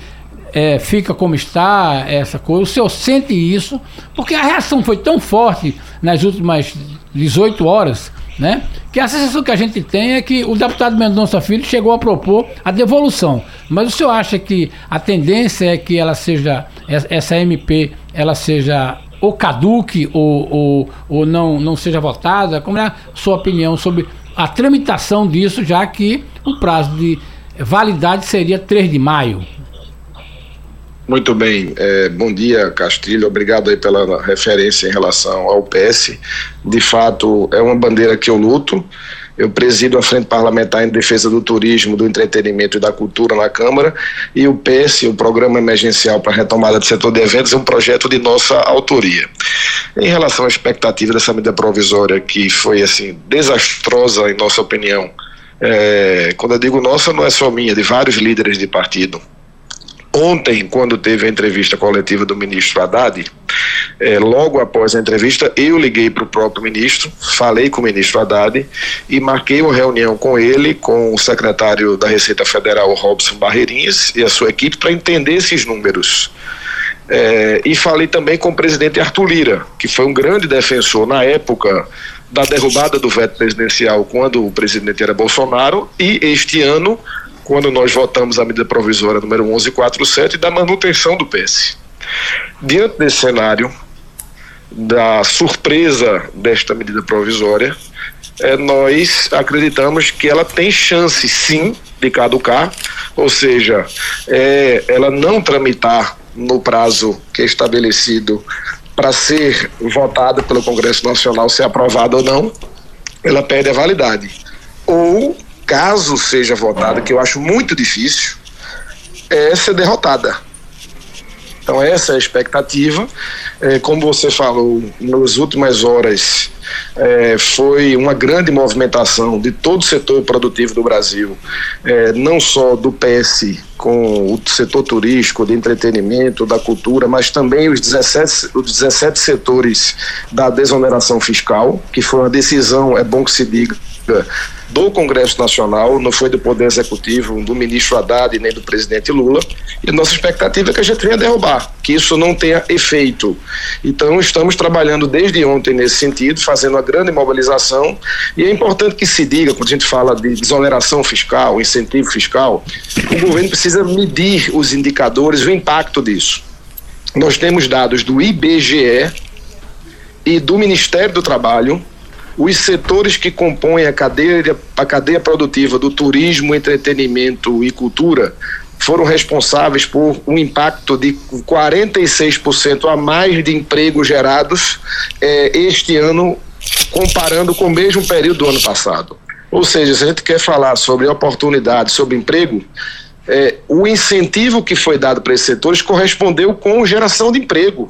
é, fica como está essa coisa. O senhor sente isso? Porque a reação foi tão forte nas últimas 18 horas, né? Que a sensação que a gente tem é que o deputado Mendonça Filho chegou a propor a devolução. Mas o senhor acha que a tendência é que ela seja, essa MP, ela seja ou caduque ou, ou, ou não, não seja votada? Como é a sua opinião sobre a tramitação disso, já que o prazo de validade seria 3 de maio? Muito bem, é, bom dia Castilho, obrigado aí pela referência em relação ao PS. De fato, é uma bandeira que eu luto. Eu presido a Frente Parlamentar em Defesa do Turismo, do Entretenimento e da Cultura na Câmara, e o PS, o Programa Emergencial para a Retomada do Setor de Eventos, é um projeto de nossa autoria. Em relação à expectativa dessa medida provisória, que foi assim desastrosa, em nossa opinião, é, quando eu digo nossa, não é só minha, de vários líderes de partido. Ontem, quando teve a entrevista coletiva do ministro Haddad, é, logo após a entrevista, eu liguei para o próprio ministro, falei com o ministro Haddad e marquei uma reunião com ele, com o secretário da Receita Federal, Robson Barreirinhas, e a sua equipe, para entender esses números. É, e falei também com o presidente Arthur Lira, que foi um grande defensor na época da derrubada do veto presidencial, quando o presidente era Bolsonaro, e este ano quando nós votamos a medida provisória número 1147 da manutenção do PS. Diante desse cenário, da surpresa desta medida provisória, é, nós acreditamos que ela tem chance sim de caducar, ou seja, é, ela não tramitar no prazo que é estabelecido para ser votada pelo Congresso Nacional, ser aprovada ou não, ela perde a validade. Ou, caso seja votada, que eu acho muito difícil, é ser derrotada. Então essa é a expectativa. É, como você falou, nas últimas horas é, foi uma grande movimentação de todo o setor produtivo do Brasil, é, não só do PS com o setor turístico, de entretenimento, da cultura, mas também os 17, os 17 setores da desoneração fiscal, que foi uma decisão, é bom que se diga, do Congresso Nacional, não foi do Poder Executivo, do ministro Haddad nem do presidente Lula. E nossa expectativa é que a gente venha derrubar, que isso não tenha efeito. Então, estamos trabalhando desde ontem nesse sentido, fazendo uma grande mobilização. E é importante que se diga, quando a gente fala de desoneração fiscal, incentivo fiscal, o governo precisa medir os indicadores, o impacto disso. Nós temos dados do IBGE e do Ministério do Trabalho os setores que compõem a cadeia, a cadeia produtiva do turismo, entretenimento e cultura foram responsáveis por um impacto de 46% a mais de empregos gerados eh, este ano, comparando com o mesmo período do ano passado. Ou seja, se a gente quer falar sobre oportunidade, sobre emprego, eh, o incentivo que foi dado para esses setores correspondeu com geração de emprego,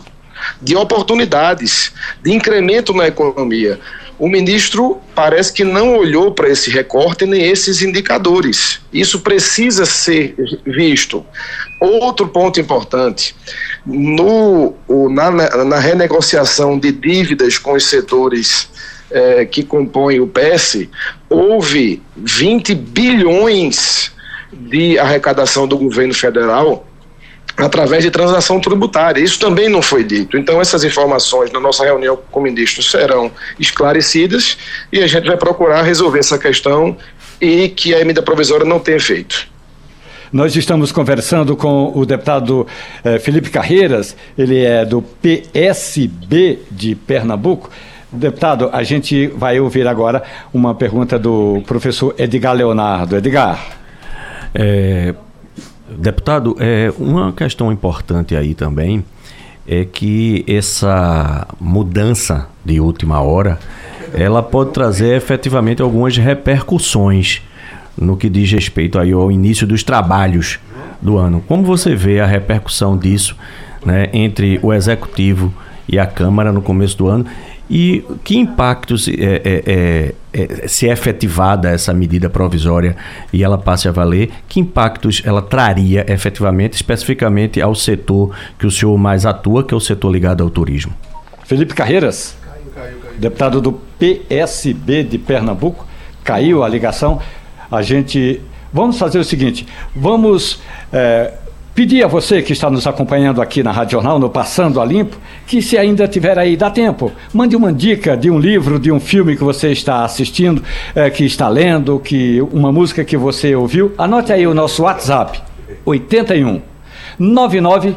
de oportunidades, de incremento na economia o ministro parece que não olhou para esse recorte nem esses indicadores. Isso precisa ser visto. Outro ponto importante: no, na, na renegociação de dívidas com os setores eh, que compõem o PS, houve 20 bilhões de arrecadação do governo federal através de transação tributária. Isso também não foi dito. Então, essas informações na nossa reunião com o ministro serão esclarecidas e a gente vai procurar resolver essa questão e que a emenda provisória não tenha feito. Nós estamos conversando com o deputado eh, Felipe Carreiras, ele é do PSB de Pernambuco. Deputado, a gente vai ouvir agora uma pergunta do professor Edgar Leonardo. Edgar. É, Deputado, é, uma questão importante aí também é que essa mudança de última hora ela pode trazer efetivamente algumas repercussões no que diz respeito aí ao início dos trabalhos do ano. Como você vê a repercussão disso né, entre o executivo e a Câmara no começo do ano e que impactos, é, é, é, é, se é efetivada essa medida provisória e ela passe a valer, que impactos ela traria efetivamente, especificamente ao setor que o senhor mais atua, que é o setor ligado ao turismo? Felipe Carreiras, caiu, caiu, caiu. deputado do PSB de Pernambuco, caiu a ligação. A gente. Vamos fazer o seguinte: vamos é, Pedir a você que está nos acompanhando aqui na Rádio Jornal, no Passando a Limpo, que se ainda tiver aí, dá tempo, mande uma dica de um livro, de um filme que você está assistindo, é, que está lendo, que uma música que você ouviu. Anote aí o nosso WhatsApp, 81 99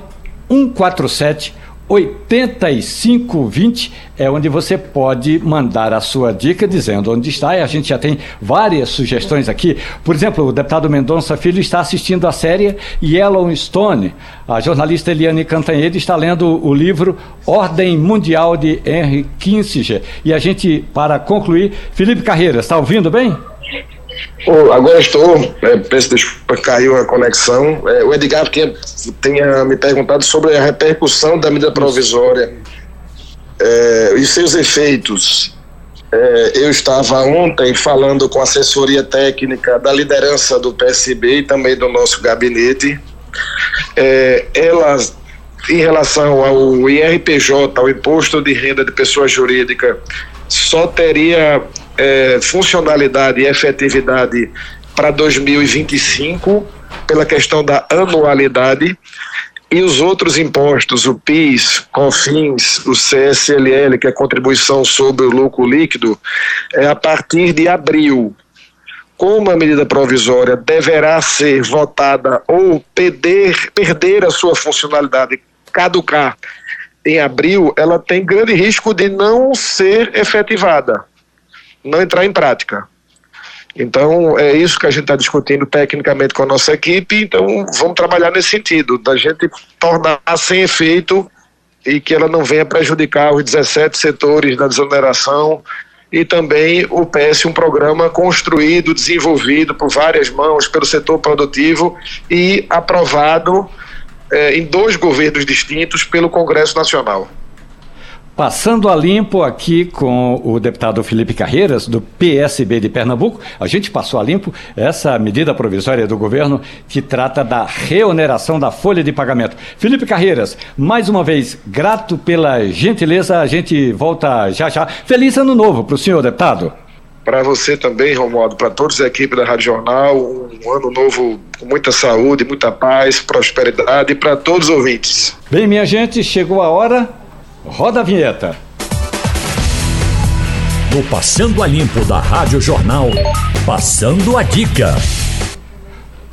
147 8520 é onde você pode mandar a sua dica dizendo onde está. E a gente já tem várias sugestões aqui. Por exemplo, o deputado Mendonça Filho está assistindo a série Yellowstone. A jornalista Eliane Cantanhede está lendo o livro Ordem Mundial de Henry Kissinger. E a gente, para concluir, Felipe Carreira, está ouvindo bem? Oh, agora estou, é, peço desculpa, caiu a conexão. É, o Edgar tinha, tinha me perguntado sobre a repercussão da medida provisória é, e seus efeitos. É, eu estava ontem falando com a assessoria técnica da liderança do PSB e também do nosso gabinete. É, elas, em relação ao IRPJ, ao Imposto de Renda de Pessoa Jurídica, só teria é, funcionalidade e efetividade para 2025, pela questão da anualidade, e os outros impostos, o PIS, COFINS, o CSLL, que é a contribuição sobre o lucro líquido, é a partir de abril. Como a medida provisória deverá ser votada ou perder, perder a sua funcionalidade, caducar em abril, ela tem grande risco de não ser efetivada não entrar em prática. Então, é isso que a gente está discutindo tecnicamente com a nossa equipe. Então, vamos trabalhar nesse sentido, da gente tornar sem efeito e que ela não venha prejudicar os 17 setores da desoneração e também o PS, um programa construído, desenvolvido por várias mãos pelo setor produtivo e aprovado eh, em dois governos distintos pelo Congresso Nacional. Passando a limpo aqui com o deputado Felipe Carreiras, do PSB de Pernambuco, a gente passou a limpo essa medida provisória do governo que trata da reoneração da folha de pagamento. Felipe Carreiras, mais uma vez, grato pela gentileza, a gente volta já já. Feliz ano novo para o senhor, deputado. Para você também, Romualdo, para todos a equipe da Rádio Jornal, um ano novo com muita saúde, muita paz, prosperidade e para todos os ouvintes. Bem, minha gente, chegou a hora Roda a vinheta. No Passando a Limpo da Rádio Jornal, passando a dica.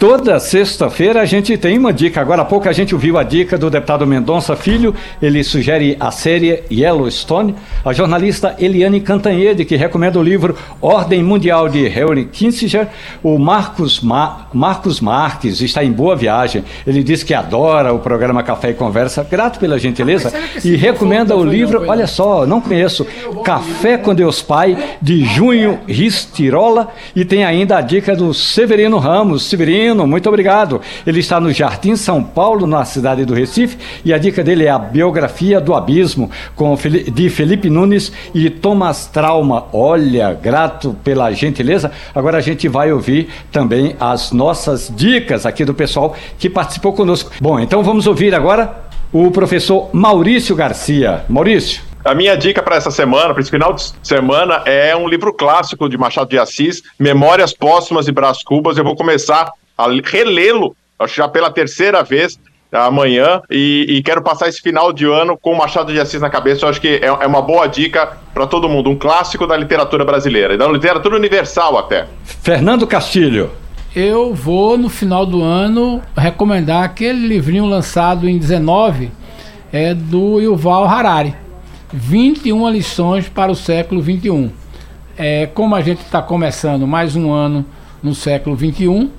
Toda sexta-feira a gente tem uma dica. Agora há pouco a gente ouviu a dica do deputado Mendonça Filho. Ele sugere a série Yellowstone. A jornalista Eliane Cantanhede, que recomenda o livro Ordem Mundial de Henry Kissinger. O Marcos, Ma Marcos Marques está em boa viagem. Ele diz que adora o programa Café e Conversa. Grato pela gentileza. E recomenda o livro, olha só, não conheço, Café com Deus Pai, de Junho Ristirola. E tem ainda a dica do Severino Ramos. Severino muito obrigado. Ele está no Jardim São Paulo, na cidade do Recife, e a dica dele é a biografia do abismo, com, de Felipe Nunes e Thomas Trauma. Olha, grato pela gentileza. Agora a gente vai ouvir também as nossas dicas aqui do pessoal que participou conosco. Bom, então vamos ouvir agora o professor Maurício Garcia. Maurício. A minha dica para essa semana, para esse final de semana, é um livro clássico de Machado de Assis, Memórias Póstumas e Brás Cubas. Eu vou começar a relê-lo, acho já pela terceira vez amanhã, e, e, quero passar esse final de ano com o Machado de Assis na cabeça. Eu acho que é, é uma boa dica para todo mundo, um clássico da literatura brasileira, e da literatura universal até. Fernando Castilho. Eu vou, no final do ano, recomendar aquele livrinho lançado em 19, é do Yuval Harari. 21 lições para o século 21. É, como a gente está começando mais um ano no século 21,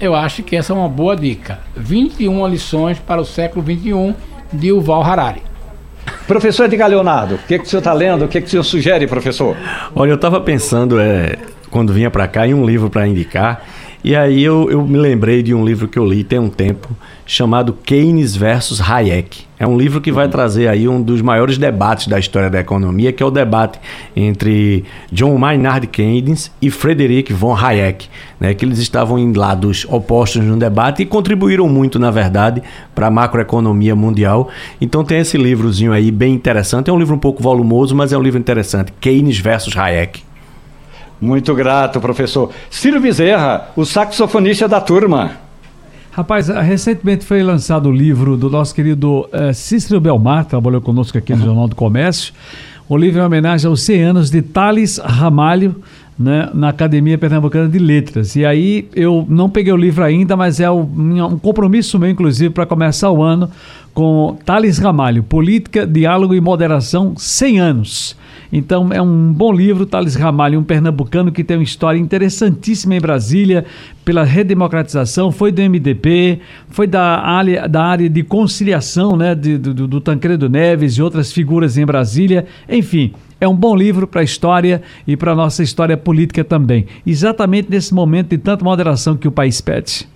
eu acho que essa é uma boa dica. 21 lições para o século 21 de Yuval Harari. Professor Edgar Leonardo, o que, que o senhor está lendo? O que, que o senhor sugere, professor? Olha, eu estava pensando, é, quando vinha para cá, em um livro para indicar. E aí eu, eu me lembrei de um livro que eu li tem um tempo, chamado Keynes versus Hayek. É um livro que vai uhum. trazer aí um dos maiores debates da história da economia, que é o debate entre John Maynard Keynes e Frederick von Hayek, né, que eles estavam em lados opostos no debate e contribuíram muito, na verdade, para a macroeconomia mundial. Então tem esse livrozinho aí bem interessante. É um livro um pouco volumoso, mas é um livro interessante. Keynes versus Hayek. Muito grato, professor. Ciro Bezerra, o saxofonista da turma. Rapaz, recentemente foi lançado o livro do nosso querido uh, Cícero Belmar, trabalhou conosco aqui no Jornal do Comércio. O livro é uma homenagem aos 100 anos de Thales Ramalho, né, na Academia Pernambucana de Letras. E aí eu não peguei o livro ainda, mas é um compromisso meu, inclusive, para começar o ano com Thales Ramalho, Política, Diálogo e Moderação, 100 anos. Então é um bom livro, Thales Ramalho, um pernambucano que tem uma história interessantíssima em Brasília, pela redemocratização, foi do MDP, foi da área, da área de conciliação né, de, do, do Tancredo Neves e outras figuras em Brasília. Enfim, é um bom livro para a história e para a nossa história política também. Exatamente nesse momento de tanta moderação que o país pede.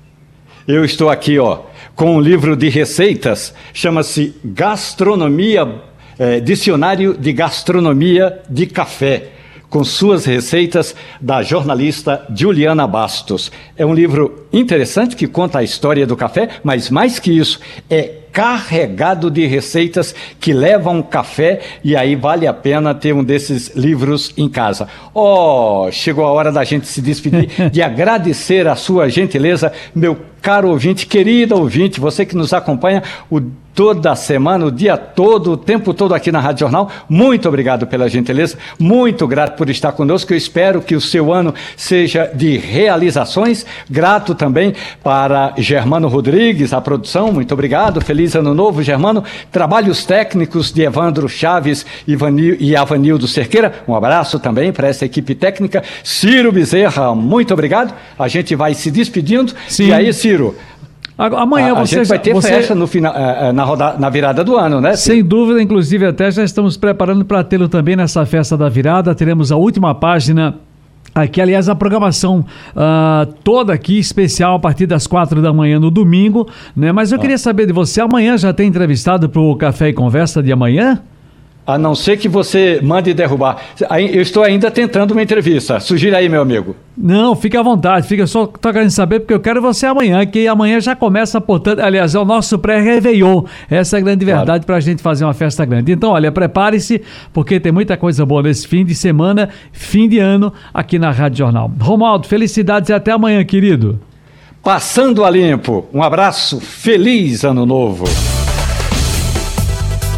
Eu estou aqui, ó, com um livro de receitas, chama-se Gastronomia é, Dicionário de Gastronomia de Café, com suas receitas da jornalista Juliana Bastos. É um livro interessante que conta a história do café, mas mais que isso, é carregado de receitas que levam café e aí vale a pena ter um desses livros em casa. Oh, chegou a hora da gente se despedir, de agradecer a sua gentileza, meu caro ouvinte, querida ouvinte, você que nos acompanha o toda semana, o dia todo, o tempo todo aqui na Rádio Jornal. Muito obrigado pela gentileza, muito grato por estar conosco. Eu espero que o seu ano seja de realizações. Grato também para Germano Rodrigues, a produção. Muito obrigado. Feliz ano novo, Germano. Trabalhos técnicos de Evandro Chaves e Avanildo Cerqueira. Um abraço também para essa equipe técnica. Ciro Bezerra, muito obrigado. A gente vai se despedindo. Sim. E aí, Ciro, Amanhã a, a você gente vai ter você... festa no final, eh, eh, na, roda, na virada do ano, né? Sem dúvida, inclusive até já estamos preparando para tê-lo também nessa festa da virada. Teremos a última página Aqui, aliás, a programação uh, toda aqui, especial, a partir das quatro da manhã no domingo, né? Mas eu ah. queria saber de você, amanhã já tem entrevistado para o Café e Conversa de amanhã? A não ser que você mande derrubar. Eu estou ainda tentando uma entrevista. Sugira aí, meu amigo. Não, fique à vontade. Fica só tô querendo saber porque eu quero você amanhã, que amanhã já começa, portanto, aliás, é o nosso pré-réveillon. Essa é a grande verdade claro. para a gente fazer uma festa grande. Então, olha, prepare-se, porque tem muita coisa boa nesse fim de semana, fim de ano, aqui na Rádio Jornal. Romualdo, felicidades e até amanhã, querido. Passando a limpo. Um abraço, feliz ano novo.